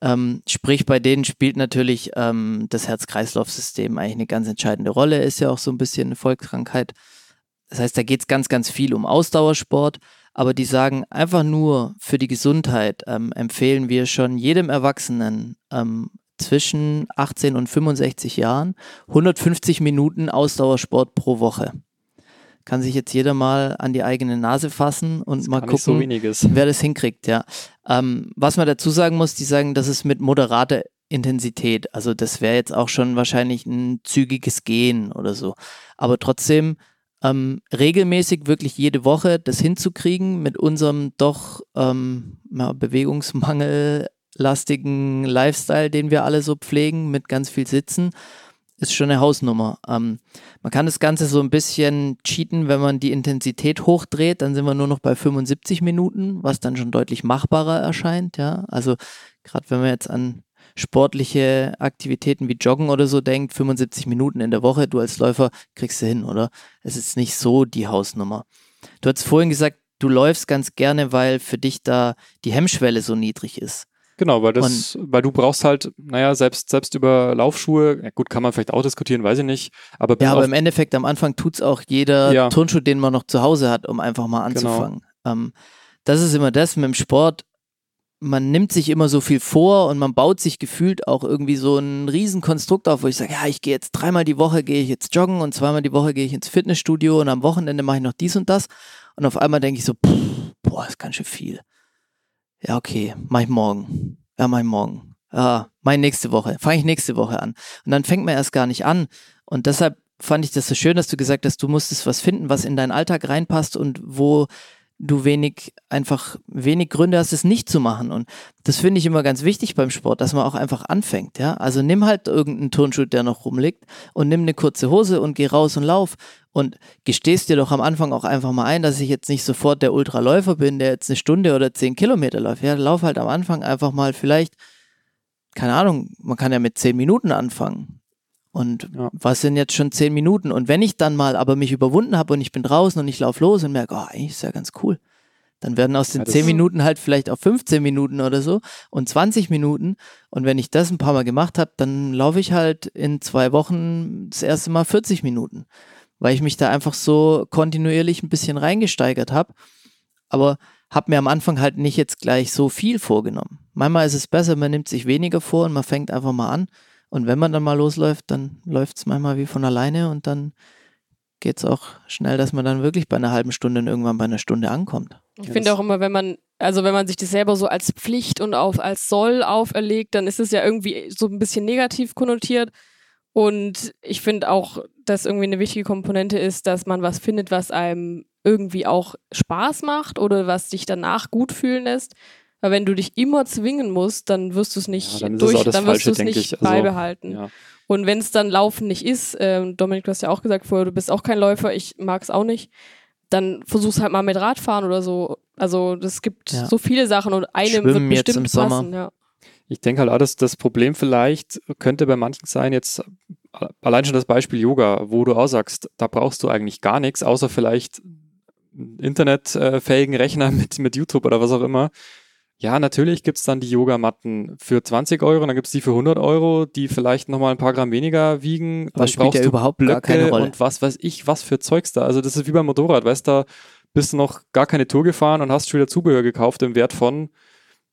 Ähm, sprich, bei denen spielt natürlich ähm, das Herz-Kreislauf-System eigentlich eine ganz entscheidende Rolle, ist ja auch so ein bisschen eine Volkskrankheit. Das heißt, da geht es ganz, ganz viel um Ausdauersport, aber die sagen einfach nur für die Gesundheit ähm, empfehlen wir schon jedem Erwachsenen ähm, zwischen 18 und 65 Jahren 150 Minuten Ausdauersport pro Woche. Kann sich jetzt jeder mal an die eigene Nase fassen und Das mal so gucken, ist. wer das hinkriegt, ja. Ähm, was man dazu sagen muss, die sagen, das ist mit moderater Intensität. Also das wäre jetzt auch schon wahrscheinlich ein zügiges Gehen oder so. Aber trotzdem ähm, regelmäßig wirklich jede Woche das hinzukriegen mit unserem doch ähm, ja, bewegungsmangellastigen Lifestyle, den wir alle so pflegen, mit ganz viel Sitzen, ist schon eine Hausnummer. Ähm, man kann das Ganze so ein bisschen cheaten, wenn man die Intensität hochdreht, dann sind wir nur noch bei 75 Minuten, was dann schon deutlich machbarer erscheint, ja. Also gerade wenn man jetzt an sportliche Aktivitäten wie Joggen oder so denkt, 75 Minuten in der Woche, du als Läufer kriegst du hin, oder? Es ist nicht so die Hausnummer. Du hast vorhin gesagt, du läufst ganz gerne, weil für dich da die Hemmschwelle so niedrig ist. Genau, weil das, weil du brauchst halt, naja, selbst, selbst über Laufschuhe, ja gut, kann man vielleicht auch diskutieren, weiß ich nicht. Aber ja, aber im Endeffekt am Anfang tut's auch jeder Ja. Turnschuh, den man noch zu Hause hat, um einfach mal Genau. anzufangen. Ähm, das ist immer das mit dem Sport. Man nimmt sich immer so viel vor und man baut sich gefühlt auch irgendwie so ein Riesenkonstrukt auf, wo ich sage, ja, ich gehe jetzt dreimal die Woche gehe ich jetzt joggen und zweimal die Woche gehe ich ins Fitnessstudio und am Wochenende mache ich noch dies und das. Und auf einmal denke ich so, pff, boah, ist ganz schön viel. Ja, okay, mach ich morgen. Ja, mach ich morgen. Ja, mach ich nächste Woche. Fange ich nächste Woche an. Und dann fängt man erst gar nicht an. Und deshalb fand ich das so schön, dass du gesagt hast, du musstest was finden, was in deinen Alltag reinpasst und wo du wenig, einfach wenig Gründe hast, es nicht zu machen. Und das finde ich immer ganz wichtig beim Sport, dass man auch einfach anfängt, ja. Also nimm halt irgendeinen Turnschuh, der noch rumliegt und nimm eine kurze Hose und geh raus und lauf und gestehst dir doch am Anfang auch einfach mal ein, dass ich jetzt nicht sofort der Ultraläufer bin, der jetzt eine Stunde oder zehn Kilometer läuft. Ja, lauf halt am Anfang einfach mal vielleicht, keine Ahnung, man kann ja mit zehn Minuten anfangen. Und Ja. was sind jetzt schon zehn Minuten? Und wenn ich dann mal aber mich überwunden habe und ich bin draußen und ich laufe los und merke, oh, eigentlich ist ja ganz cool. Dann werden aus den Ja, zehn Minuten halt vielleicht auf 15 Minuten oder so und 20 Minuten. Und wenn ich das ein paar Mal gemacht habe, dann laufe ich halt in zwei Wochen das erste Mal 40 Minuten, weil ich mich da einfach so kontinuierlich ein bisschen reingesteigert habe. Aber habe mir am Anfang halt nicht jetzt gleich so viel vorgenommen. Manchmal ist es besser, man nimmt sich weniger vor und man fängt einfach mal an. Und wenn man dann mal losläuft, dann läuft es manchmal wie von alleine und dann geht es auch schnell, dass man dann wirklich bei einer halben Stunde und irgendwann bei einer Stunde ankommt. Ich finde auch immer, wenn man, also wenn man sich das selber so als Pflicht und auf als Soll auferlegt, dann ist es ja irgendwie so ein bisschen negativ konnotiert. Und ich finde auch, dass irgendwie eine wichtige Komponente ist, dass man was findet, was einem irgendwie auch Spaß macht oder was dich danach gut fühlen lässt. Weil wenn du dich immer zwingen musst, dann wirst du es nicht Ja, dann durch, dann wirst du es nicht ich. Also, beibehalten. Ja. Und wenn es dann Laufen nicht ist, ähm, Dominik, du hast ja auch gesagt vorher, du bist auch kein Läufer, ich mag es auch nicht, dann versuch's halt mal mit Radfahren oder so. Also es gibt Ja. so viele Sachen und einem Schwimmen wird jetzt bestimmt im Sommer. passen. Ja. Ich denke halt auch, dass das Problem vielleicht könnte bei manchen sein, jetzt allein schon das Beispiel Yoga, wo du auch sagst, da brauchst du eigentlich gar nichts, außer vielleicht einen internetfähigen Rechner mit, mit YouTube oder was auch immer. Ja, natürlich gibt's dann die Yogamatten für 20 Euro, dann gibt's die für 100 Euro, die vielleicht nochmal ein paar Gramm weniger wiegen. Das spielt ja brauchst du überhaupt gar Blöcke keine Rolle. und was weiß ich, was für Zeugs da. Also das ist wie beim Motorrad, weißt du, da bist du noch gar keine Tour gefahren und hast schon wieder Zubehör gekauft im Wert von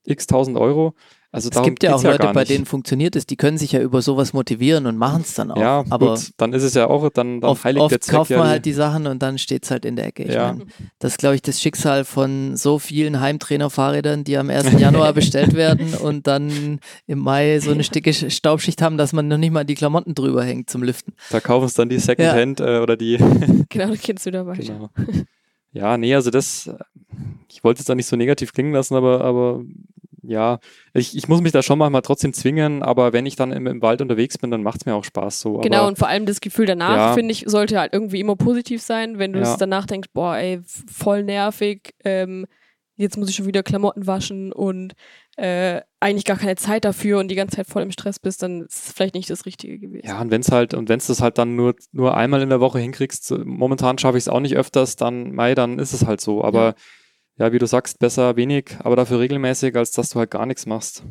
x tausend Euro. Also Es gibt ja auch Leute, gar bei denen funktioniert es, die können sich ja über sowas motivieren und machen es dann auch. Ja, aber gut, dann ist es ja auch, dann, dann oft, heiligt der oft Zweck kauft ja man halt die Sachen und dann steht es halt in der Ecke. Ich Ja. mein, das ist, glaube ich, das Schicksal von so vielen Heimtrainer-Fahrrädern, die am 1. Januar bestellt werden und dann im Mai so eine dicke Staubschicht haben, dass man noch nicht mal die Klamotten drüber hängt zum Lüften. da kaufen es dann die Secondhand äh, oder die, Genau, dann geht's wieder weiter. genau. Ja, nee, also das, ich wollte es da nicht so negativ klingen lassen, aber, aber ja, ich, ich muss mich da schon manchmal trotzdem zwingen, aber wenn ich dann im, im Wald unterwegs bin, dann macht es mir auch Spaß so. Genau, aber, und vor allem das Gefühl danach, Ja. finde ich, sollte halt irgendwie immer positiv sein, wenn du Ja. es danach denkst, boah, ey, voll nervig, ähm, jetzt muss ich schon wieder Klamotten waschen und äh, eigentlich gar keine Zeit dafür und die ganze Zeit voll im Stress bist, dann ist es vielleicht nicht das Richtige gewesen. Ja, und wenn es halt, und wenn es das halt dann nur, nur einmal in der Woche hinkriegst, momentan schaffe ich es auch nicht öfters, dann, mei, dann ist es halt so. Aber ja. Wie du sagst, besser wenig, aber dafür regelmäßig, als dass du halt gar nichts machst.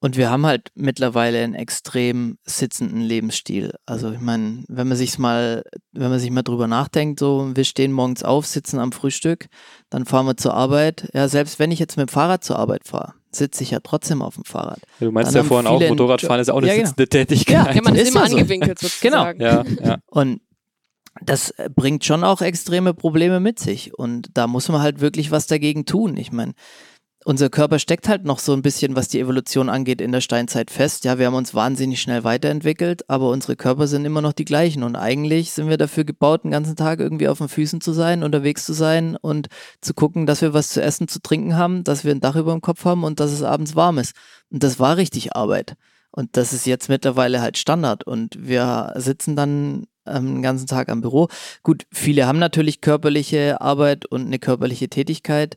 Und wir haben halt mittlerweile einen extrem sitzenden Lebensstil. Also ich meine, wenn man sich mal, wenn man sich mal drüber nachdenkt, so wir stehen morgens auf, sitzen am Frühstück, dann fahren wir zur Arbeit. Ja, selbst wenn ich jetzt mit dem Fahrrad zur Arbeit fahre, sitze ich ja trotzdem auf dem Fahrrad. Ja, du meinst Dann ja vorhin auch, Motorradfahren ist ja auch eine Ja, genau. sitzende Tätigkeit. Ja, man ist, Ist immer ja so. angewinkelt sozusagen. Genau. ja, ja. Und das äh, bringt schon auch extreme Probleme mit sich. Und da muss man halt wirklich was dagegen tun. Ich meine, unser Körper steckt halt noch so ein bisschen, was die Evolution angeht, in der Steinzeit fest. Ja, wir haben uns wahnsinnig schnell weiterentwickelt, aber unsere Körper sind immer noch die gleichen. Und eigentlich sind wir dafür gebaut, den ganzen Tag irgendwie auf den Füßen zu sein, unterwegs zu sein und zu gucken, dass wir was zu essen, zu trinken haben, dass wir ein Dach über dem Kopf haben und dass es abends warm ist. Und das war richtig Arbeit. Und das ist jetzt mittlerweile halt Standard. Und wir sitzen dann ähm, den ganzen Tag am Büro. Gut, viele haben natürlich körperliche Arbeit und eine körperliche Tätigkeit.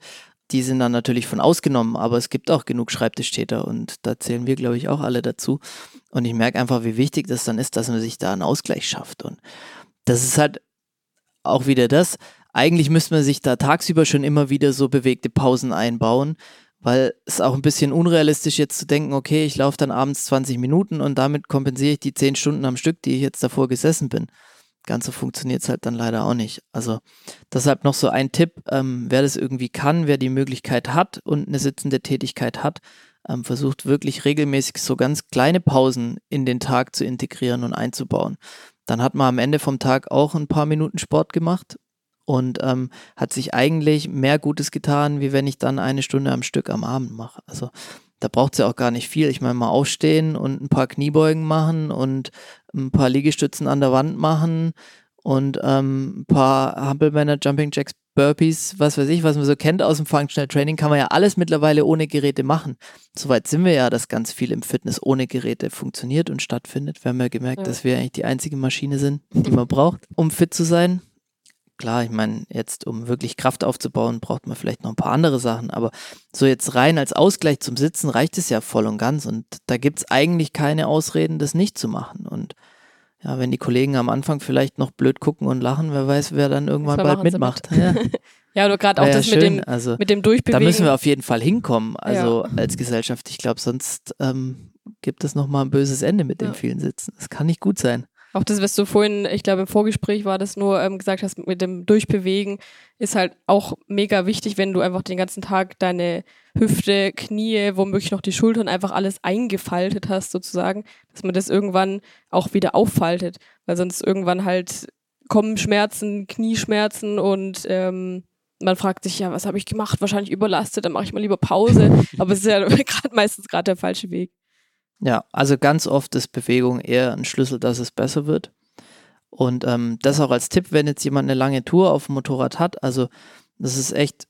Die sind dann natürlich von ausgenommen, aber es gibt auch genug Schreibtischtäter und da zählen wir, glaube ich, auch alle dazu. Und ich merke einfach, wie wichtig das dann ist, dass man sich da einen Ausgleich schafft. Und das ist halt auch wieder das. Eigentlich müsste man sich da tagsüber schon immer wieder so bewegte Pausen einbauen, weil es auch ein bisschen unrealistisch jetzt zu denken, okay, ich laufe dann abends 20 Minuten und damit kompensiere ich die 10 Stunden am Stück, die ich jetzt davor gesessen bin. Ganz so funktioniert es halt dann leider auch nicht. Also deshalb noch so ein Tipp, ähm, wer das irgendwie kann, wer die Möglichkeit hat und eine sitzende Tätigkeit hat, ähm, versucht wirklich regelmäßig so ganz kleine Pausen in den Tag zu integrieren und einzubauen. Dann hat man am Ende vom Tag auch ein paar Minuten Sport gemacht und ähm, hat sich eigentlich mehr Gutes getan, wie wenn ich dann eine Stunde am Stück am Abend mache. Also da braucht es ja auch gar nicht viel. Ich meine, mal aufstehen und ein paar Kniebeugen machen und ein paar Liegestützen an der Wand machen und ähm, ein paar Hampelmänner, Jumping Jacks, Burpees, was weiß ich, was man so kennt aus dem Functional Training, kann man ja alles mittlerweile ohne Geräte machen. Soweit sind wir ja, dass ganz viel im Fitness ohne Geräte funktioniert und stattfindet. Wir haben ja gemerkt, ja. dass wir eigentlich die einzige Maschine sind, die man braucht, um fit zu sein klar, ich meine, jetzt um wirklich Kraft aufzubauen, braucht man vielleicht noch ein paar andere Sachen, aber so jetzt rein als Ausgleich zum Sitzen reicht es ja voll und ganz und da gibt es eigentlich keine Ausreden, das nicht zu machen. Und ja, wenn die Kollegen am Anfang vielleicht noch blöd gucken und lachen, wer weiß, wer dann irgendwann bald mitmacht. Mit. Ja. ja, oder gerade auch ja das schön. mit dem, also, mit dem Durchbewegen. Da müssen wir auf jeden Fall hinkommen, also ja. als Gesellschaft. Ich glaube, sonst ähm, gibt es nochmal ein böses Ende mit den vielen Sitzen. Das kann nicht gut sein. Auch das, was du vorhin, ich glaube im Vorgespräch war das nur ähm, gesagt hast, mit dem Durchbewegen, ist halt auch mega wichtig, wenn du einfach den ganzen Tag deine Hüfte, Knie, womöglich noch die Schultern einfach alles eingefaltet hast sozusagen, dass man das irgendwann auch wieder auffaltet, weil sonst irgendwann halt kommen Schmerzen, Knieschmerzen und ähm, man fragt sich ja, was habe ich gemacht? Wahrscheinlich überlastet, dann mache ich mal lieber Pause. Aber es ist ja gerade meistens gerade der falsche Weg. Ja, also ganz oft ist Bewegung eher ein Schlüssel, dass es besser wird. Und ähm, das auch als Tipp, wenn jetzt jemand eine lange Tour auf dem Motorrad hat. Also das ist echt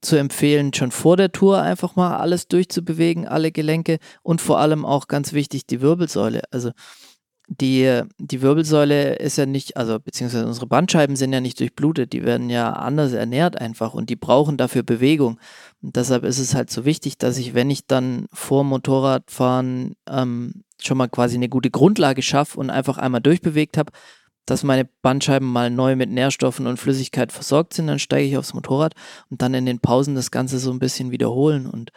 zu empfehlen, schon vor der Tour einfach mal alles durchzubewegen, alle Gelenke und vor allem auch ganz wichtig die Wirbelsäule. Also die, die Wirbelsäule ist ja nicht, also beziehungsweise unsere Bandscheiben sind ja nicht durchblutet, die werden ja anders ernährt einfach und die brauchen dafür Bewegung. Und deshalb ist es halt so wichtig, dass ich, wenn ich dann vor Motorradfahren ähm, schon mal quasi eine gute Grundlage schaffe und einfach einmal durchbewegt habe, dass meine Bandscheiben mal neu mit Nährstoffen und Flüssigkeit versorgt sind, dann steige ich aufs Motorrad und dann in den Pausen das Ganze so ein bisschen wiederholen. Und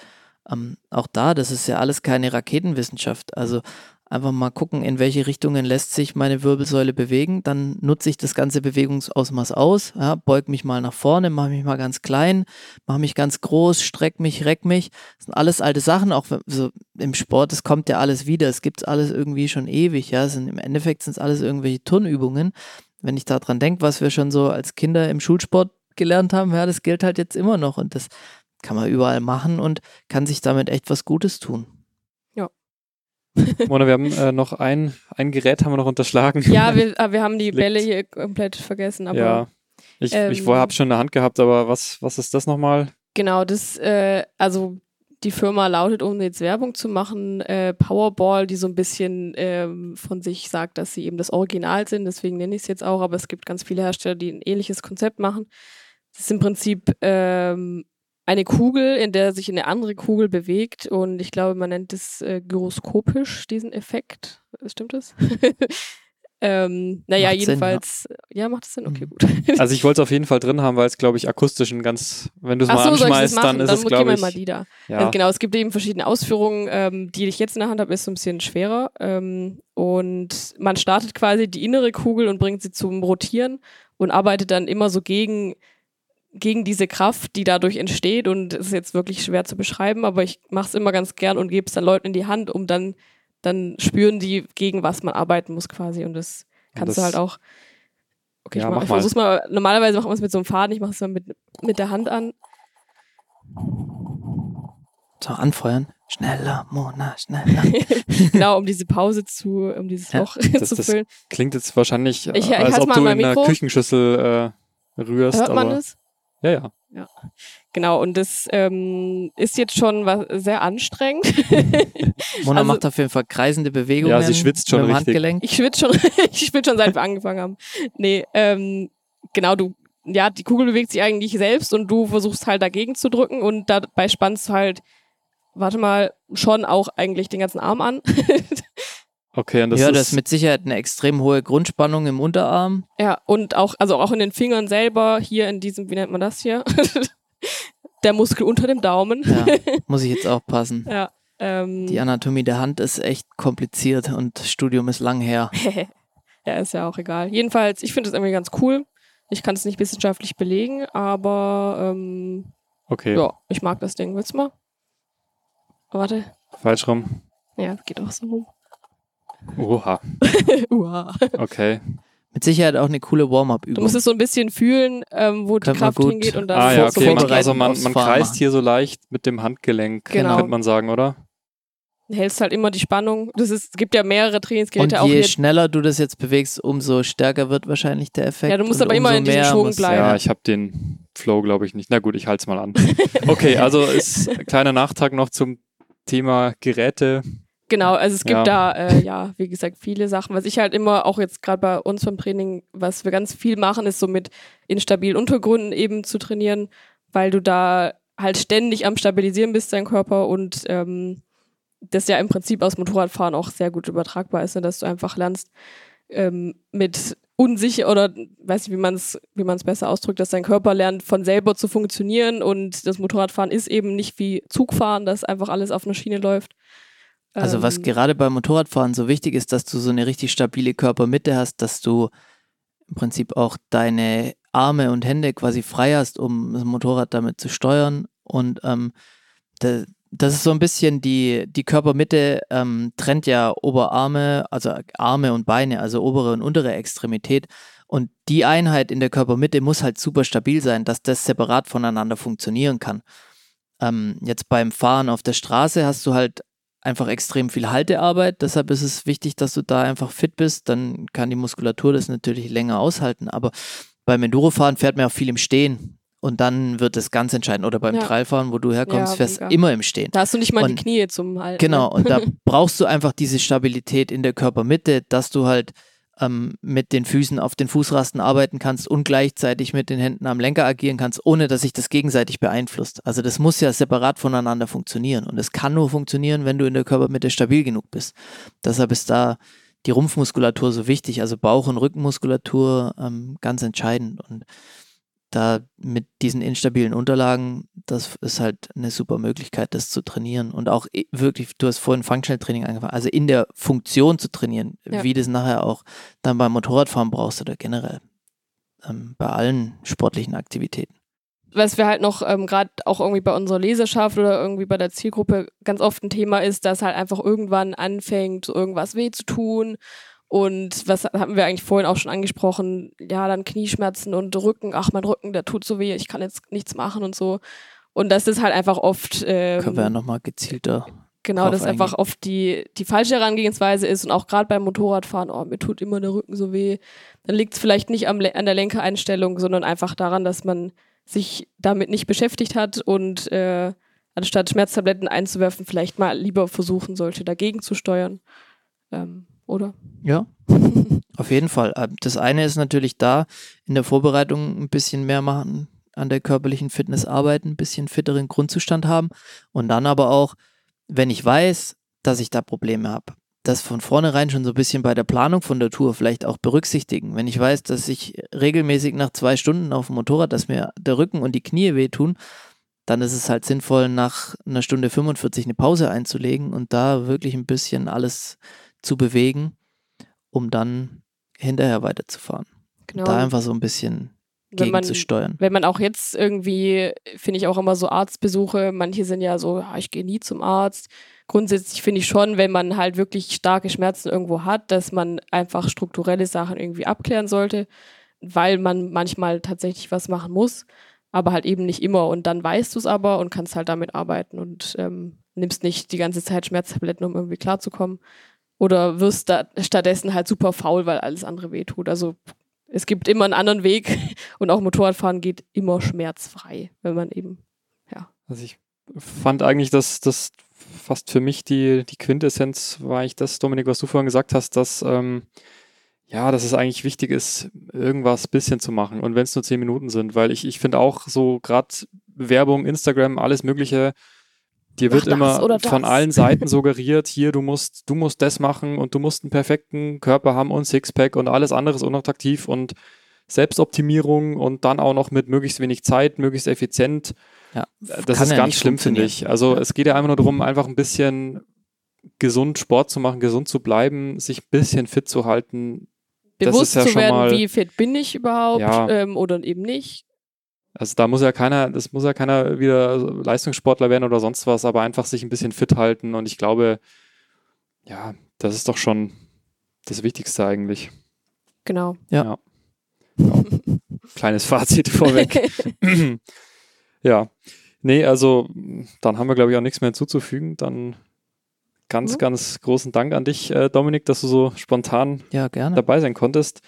ähm, auch da, das ist ja alles keine Raketenwissenschaft. Also einfach mal gucken, in welche Richtungen lässt sich meine Wirbelsäule bewegen. Dann nutze ich das ganze Bewegungsausmaß aus, ja, beug mich mal nach vorne, mache mich mal ganz klein, mache mich ganz groß, streck mich, reck mich. Das sind alles alte Sachen, auch so im Sport, es kommt ja alles wieder, es gibt alles irgendwie schon ewig, ja. Sind, Im Endeffekt sind es alles irgendwelche Turnübungen. Wenn ich daran denke, was wir schon so als Kinder im Schulsport gelernt haben, ja, das gilt halt jetzt immer noch und das kann man überall machen und kann sich damit echt was Gutes tun. Mona, wir haben äh, noch ein, ein Gerät haben wir noch unterschlagen. Ja, wir, ah, wir haben die Bälle hier komplett vergessen. Aber, ja, ich, ähm, ich vorher habe schon in der Hand gehabt, aber was, was ist das nochmal? Genau, das, äh, also die Firma lautet, um jetzt Werbung zu machen, äh, Powerball, die so ein bisschen ähm, von sich sagt, dass sie eben das Original sind. Deswegen nenne ich es jetzt auch, aber es gibt ganz viele Hersteller, die ein ähnliches Konzept machen. Das ist im Prinzip ähm, eine Kugel, in der sich eine andere Kugel bewegt und ich glaube, man nennt es äh, gyroskopisch, diesen Effekt. Stimmt das? ähm, naja, macht jedenfalls, Sinn, ja. ja. macht es Sinn? Okay, mhm. gut. also ich wollte es auf jeden Fall drin haben, weil es, glaube ich, akustisch ein ganz, wenn du es mal so, anschmeißt, dann ist dann es, glaube ich... mal die da. Ja. Also genau, es gibt eben verschiedene Ausführungen, ähm, die ich jetzt in der Hand habe, ist so ein bisschen schwerer ähm, und man startet quasi die innere Kugel und bringt sie zum Rotieren und arbeitet dann immer so gegen gegen diese Kraft, die dadurch entsteht und es ist jetzt wirklich schwer zu beschreiben, aber ich mache es immer ganz gern und gebe es dann Leuten in die Hand, um dann dann spüren die gegen was man arbeiten muss quasi und das kannst das, du halt auch. Okay, ja, ich, mach, ich versuch's mal. Normalerweise machen wir es mit so einem Faden, ich mache es mal mit mit der Hand an. So anfeuern. Schneller, Mona, schneller. genau, um diese Pause zu, um dieses ja, Loch das, zu füllen. klingt jetzt wahrscheinlich, ich, ich als ob du in einer Küchenschüssel äh, rührst. Hört man es? Ja, ja. Ja, genau. Und das ähm, ist jetzt schon was sehr anstrengend. Mona also, macht auf jeden Fall kreisende Bewegungen. Ja, sie schwitzt schon richtig. Handgelenk. Ich schwitze schon, ich schwitze schon, seit wir angefangen haben. Nee, ähm, genau, du, ja, die Kugel bewegt sich eigentlich selbst und du versuchst halt dagegen zu drücken und dabei spannst du halt, warte mal, schon auch eigentlich den ganzen Arm an. Okay, und das ja, ist das ist mit Sicherheit eine extrem hohe Grundspannung im Unterarm. Ja, und auch, also auch in den Fingern selber, hier in diesem, wie nennt man das hier? der Muskel unter dem Daumen. Ja, muss ich jetzt aufpassen. Ja. Ähm, Die Anatomie der Hand ist echt kompliziert und Studium ist lang her. ja, ist ja auch egal. Jedenfalls, ich finde es irgendwie ganz cool. Ich kann es nicht wissenschaftlich belegen, aber ähm, Okay, ja, ich mag das Ding. Willst du mal? Warte. falsch rum. Ja, geht auch so rum. Oha, Uah. okay. Mit Sicherheit auch eine coole Du Warm-up-Übung. musst es so ein bisschen fühlen, ähm, wo die Könnte man Kraft gut- hingeht und dann Ah ja, so okay. Man, also man, man kreist hier so leicht mit dem Handgelenk, Genau. könnte man sagen, oder? hältst halt immer die Spannung. Das ist, es gibt ja mehrere Und Trainingsgeräte auch je hier. schneller du das jetzt bewegst, umso stärker wird wahrscheinlich der Effekt. Ja, du musst und aber immer in diesem mehr Schwung bleiben. Ja, ich habe den Flow, glaube ich, nicht. Na gut, ich halte es mal an. Okay, also ist kleiner Nachtrag noch zum Thema Geräte. Genau, also es gibt Ja. da, äh, ja, wie gesagt, viele Sachen. Was ich halt immer, auch jetzt gerade bei uns beim Training, was wir ganz viel machen, ist so mit instabilen Untergründen eben zu trainieren, weil du da halt ständig am Stabilisieren bist, dein Körper und ähm, das ja im Prinzip aus Motorradfahren auch sehr gut übertragbar ist, ne, dass du einfach lernst, ähm, mit unsicher oder weiß nicht, wie man es wie man es besser ausdrückt, dass dein Körper lernt, von selber zu funktionieren und das Motorradfahren ist eben nicht wie Zugfahren, dass einfach alles auf einer Schiene läuft. Also was Ähm, gerade beim Motorradfahren so wichtig ist, dass du so eine richtig stabile Körpermitte hast, dass du im Prinzip auch deine Arme und Hände quasi frei hast, um das Motorrad damit zu steuern. Und ähm, da, das ist so ein bisschen die, die Körpermitte ähm, trennt ja Oberarme, also Arme und Beine, also obere und untere Extremität. Und die Einheit in der Körpermitte muss halt super stabil sein, dass das separat voneinander funktionieren kann. Ähm, jetzt beim Fahren auf der Straße hast du halt einfach extrem viel Haltearbeit. Deshalb ist es wichtig, dass du da einfach fit bist. Dann kann die Muskulatur das natürlich länger aushalten. Aber beim Endurofahren fährt man auch viel im Stehen. Und dann wird es ganz entscheidend. Oder beim Ja. Trailfahren, wo du herkommst, Ja, fährst mega. immer im Stehen. Da hast du nicht mal die Und- Knie zum Halten. Genau, Ne? und da brauchst du einfach diese Stabilität in der Körpermitte, dass du halt ähm, mit den Füßen auf den Fußrasten arbeiten kannst und gleichzeitig mit den Händen am Lenker agieren kannst, ohne dass sich das gegenseitig beeinflusst. Also das muss ja separat voneinander funktionieren und es kann nur funktionieren, wenn du in der Körpermitte stabil genug bist. Deshalb ist da die Rumpfmuskulatur so wichtig, also Bauch- und Rückenmuskulatur ähm, ganz entscheidend und da mit diesen instabilen Unterlagen, das ist halt eine super Möglichkeit, das zu trainieren und auch wirklich, du hast vorhin Functional Training angefangen, also in der Funktion zu trainieren, Ja. wie das nachher auch dann beim Motorradfahren brauchst oder generell ähm, bei allen sportlichen Aktivitäten. Was wir halt noch ähm, gerade auch irgendwie bei unserer Leserschaft oder irgendwie bei der Zielgruppe ganz oft ein Thema ist, dass halt einfach irgendwann anfängt, so irgendwas weh zu tun. Und was haben wir eigentlich vorhin auch schon angesprochen? Ja, dann Knieschmerzen und Rücken. Ach, mein Rücken, der tut so weh, ich kann jetzt nichts machen und so. Und das ist halt einfach oft. Ähm, Können wir ja nochmal gezielter. Genau, das einfach eingehen. oft die, die falsche Herangehensweise ist und auch gerade beim Motorradfahren, oh, mir tut immer der Rücken so weh. Dann liegt es vielleicht nicht am, an der Lenkereinstellung, sondern einfach daran, dass man sich damit nicht beschäftigt hat und äh, anstatt Schmerztabletten einzuwerfen, vielleicht mal lieber versuchen sollte, dagegen zu steuern. Ähm, oder? Ja, auf jeden Fall. Ähm, Das eine ist natürlich da, in der Vorbereitung ein bisschen mehr machen, an der körperlichen Fitness arbeiten, ein bisschen fitteren Grundzustand haben und dann aber auch, wenn ich weiß, dass ich da Probleme habe, das von vornherein schon so ein bisschen bei der Planung von der Tour vielleicht auch berücksichtigen. Wenn ich weiß, dass ich regelmäßig nach zwei Stunden auf dem Motorrad, dass mir der Rücken und die Knie wehtun, dann ist es halt sinnvoll, nach einer Stunde 45 eine Pause einzulegen und da wirklich ein bisschen alles zu bewegen, um dann hinterher weiterzufahren. Genau. Da einfach so ein bisschen Wenn man- wenn man auch jetzt irgendwie, finde ich auch immer so Arztbesuche, manche sind ja so, ja, ich gehe nie zum Arzt. Grundsätzlich finde ich schon, wenn man halt wirklich starke Schmerzen irgendwo hat, dass man einfach strukturelle Sachen irgendwie abklären sollte, weil man manchmal tatsächlich was machen muss, aber halt eben nicht immer. Und dann weißt du es aber und kannst halt damit arbeiten und ähm, nimmst nicht die ganze Zeit Schmerztabletten, um irgendwie klarzukommen. Oder wirst da stattdessen halt super faul, weil alles andere wehtut. Also es gibt immer einen anderen Weg und auch Motorradfahren geht immer schmerzfrei, wenn man eben, ja. Also ich fand eigentlich, dass das fast für mich die, die Quintessenz war ich das, Dominik, was du vorhin gesagt hast, dass ähm, ja, dass es eigentlich wichtig ist, irgendwas bisschen zu machen und wenn es nur zehn Minuten sind, weil ich, ich finde auch so gerade Werbung, Instagram, alles Mögliche, dir wird das immer oder von das. allen Seiten suggeriert, hier, du musst, du musst das machen und du musst einen perfekten Körper haben und Sixpack und alles andere ist unattraktiv und Selbstoptimierung und dann auch noch mit möglichst wenig Zeit, möglichst effizient. Ja, das kann ist ja ganz schlimm, finde ich. Also Ja. es geht ja einfach nur darum, einfach ein bisschen gesund Sport zu machen, gesund zu bleiben, sich ein bisschen fit zu halten. Das Bewusst ist ja zu schon werden, mal- wie fit bin ich überhaupt Ja. ähm, oder eben nicht. Also da muss ja keiner, das muss ja keiner wieder Leistungssportler werden oder sonst was, aber einfach sich ein bisschen fit halten. Und ich glaube, ja, das ist doch schon das Wichtigste eigentlich. Genau. Kleines Fazit vorweg. ja. Nee, also dann haben wir, glaube ich, auch nichts mehr hinzuzufügen. Dann ganz, Ja. ganz großen Dank an dich, äh, Dominik, dass du so spontan Ja, gerne. dabei sein konntest.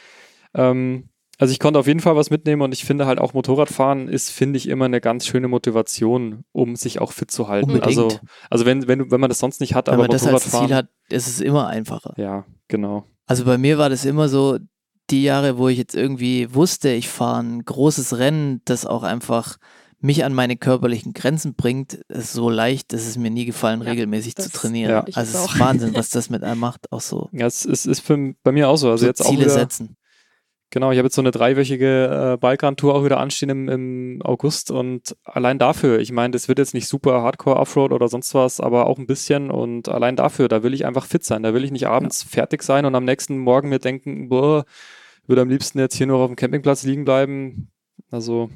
Ähm, also ich konnte auf jeden Fall was mitnehmen und ich finde halt auch Motorradfahren ist, finde ich, immer eine ganz schöne Motivation, um sich auch fit zu halten. Unbedingt. Also, also wenn, wenn, du- wenn man das sonst nicht hat, Wenn aber man das als Motorradfahren. Ziel hat, ist es immer einfacher. ja, genau. Also bei mir war das immer so, die Jahre, wo ich jetzt irgendwie wusste, ich fahre ein großes Rennen, das auch einfach mich an meine körperlichen Grenzen bringt, ist so leicht, dass es mir nie gefallen, Ja, regelmäßig das zu trainieren. Ja. Also es auch. ist Wahnsinn, was das mit einem macht, auch so, Ja, es ist, ist für, bei mir auch so. Also so jetzt auch Ziele wieder, setzen. Genau, ich habe jetzt so eine dreiwöchige äh, Balkan-Tour auch wieder anstehen im, im August und allein dafür, ich meine, das wird jetzt nicht super Hardcore Offroad oder sonst was, aber auch ein bisschen und allein dafür, da will ich einfach fit sein, da will ich nicht abends fertig sein und am nächsten Morgen mir denken, boah, würde am liebsten jetzt hier nur auf dem Campingplatz liegen bleiben. Also,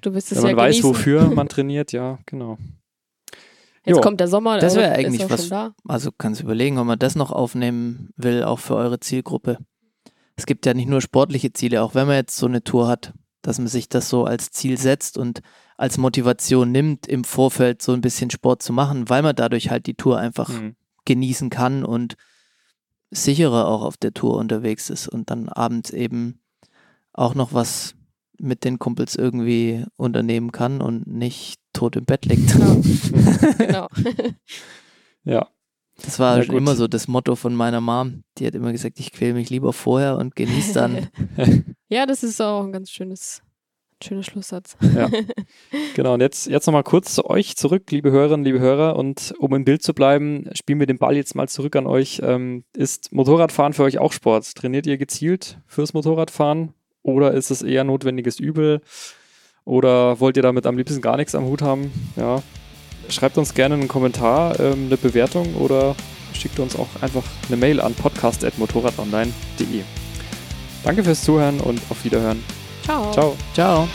Du wirst es wenn man ja weiß, genießen. wofür man trainiert, ja, genau. Jetzt Jo. kommt der Sommer. Das also wäre ist eigentlich was- schon da. Also kannst überlegen, ob man das noch aufnehmen will, auch für eure Zielgruppe. Es gibt ja nicht nur sportliche Ziele, auch wenn man jetzt so eine Tour hat, dass man sich das so als Ziel setzt und als Motivation nimmt, im Vorfeld so ein bisschen Sport zu machen, weil man dadurch halt die Tour einfach Mhm. genießen kann und sicherer auch auf der Tour unterwegs ist und dann abends eben auch noch was mit den Kumpels irgendwie unternehmen kann und nicht tot im Bett liegt. genau. Ja, Das war Ja, gut. immer so das Motto von meiner Mom. Die hat immer gesagt, ich quäle mich lieber vorher und genieße dann. ja, das ist auch ein ganz schönes, schöner Schlusssatz. Genau, und jetzt, jetzt nochmal kurz zu euch zurück, liebe Hörerinnen, liebe Hörer. Und um im Bild zu bleiben, spielen wir den Ball jetzt mal zurück an euch. Ähm, ist Motorradfahren für euch auch Sport? Trainiert ihr gezielt fürs Motorradfahren? Oder ist es eher notwendiges Übel? Oder wollt ihr damit am liebsten gar nichts am Hut haben? Ja. Schreibt uns gerne einen Kommentar, ähm, eine Bewertung oder schickt uns auch einfach eine Mail an podcast.motorradonline.de. Danke fürs Zuhören und auf Wiederhören. Ciao. Ciao. Ciao.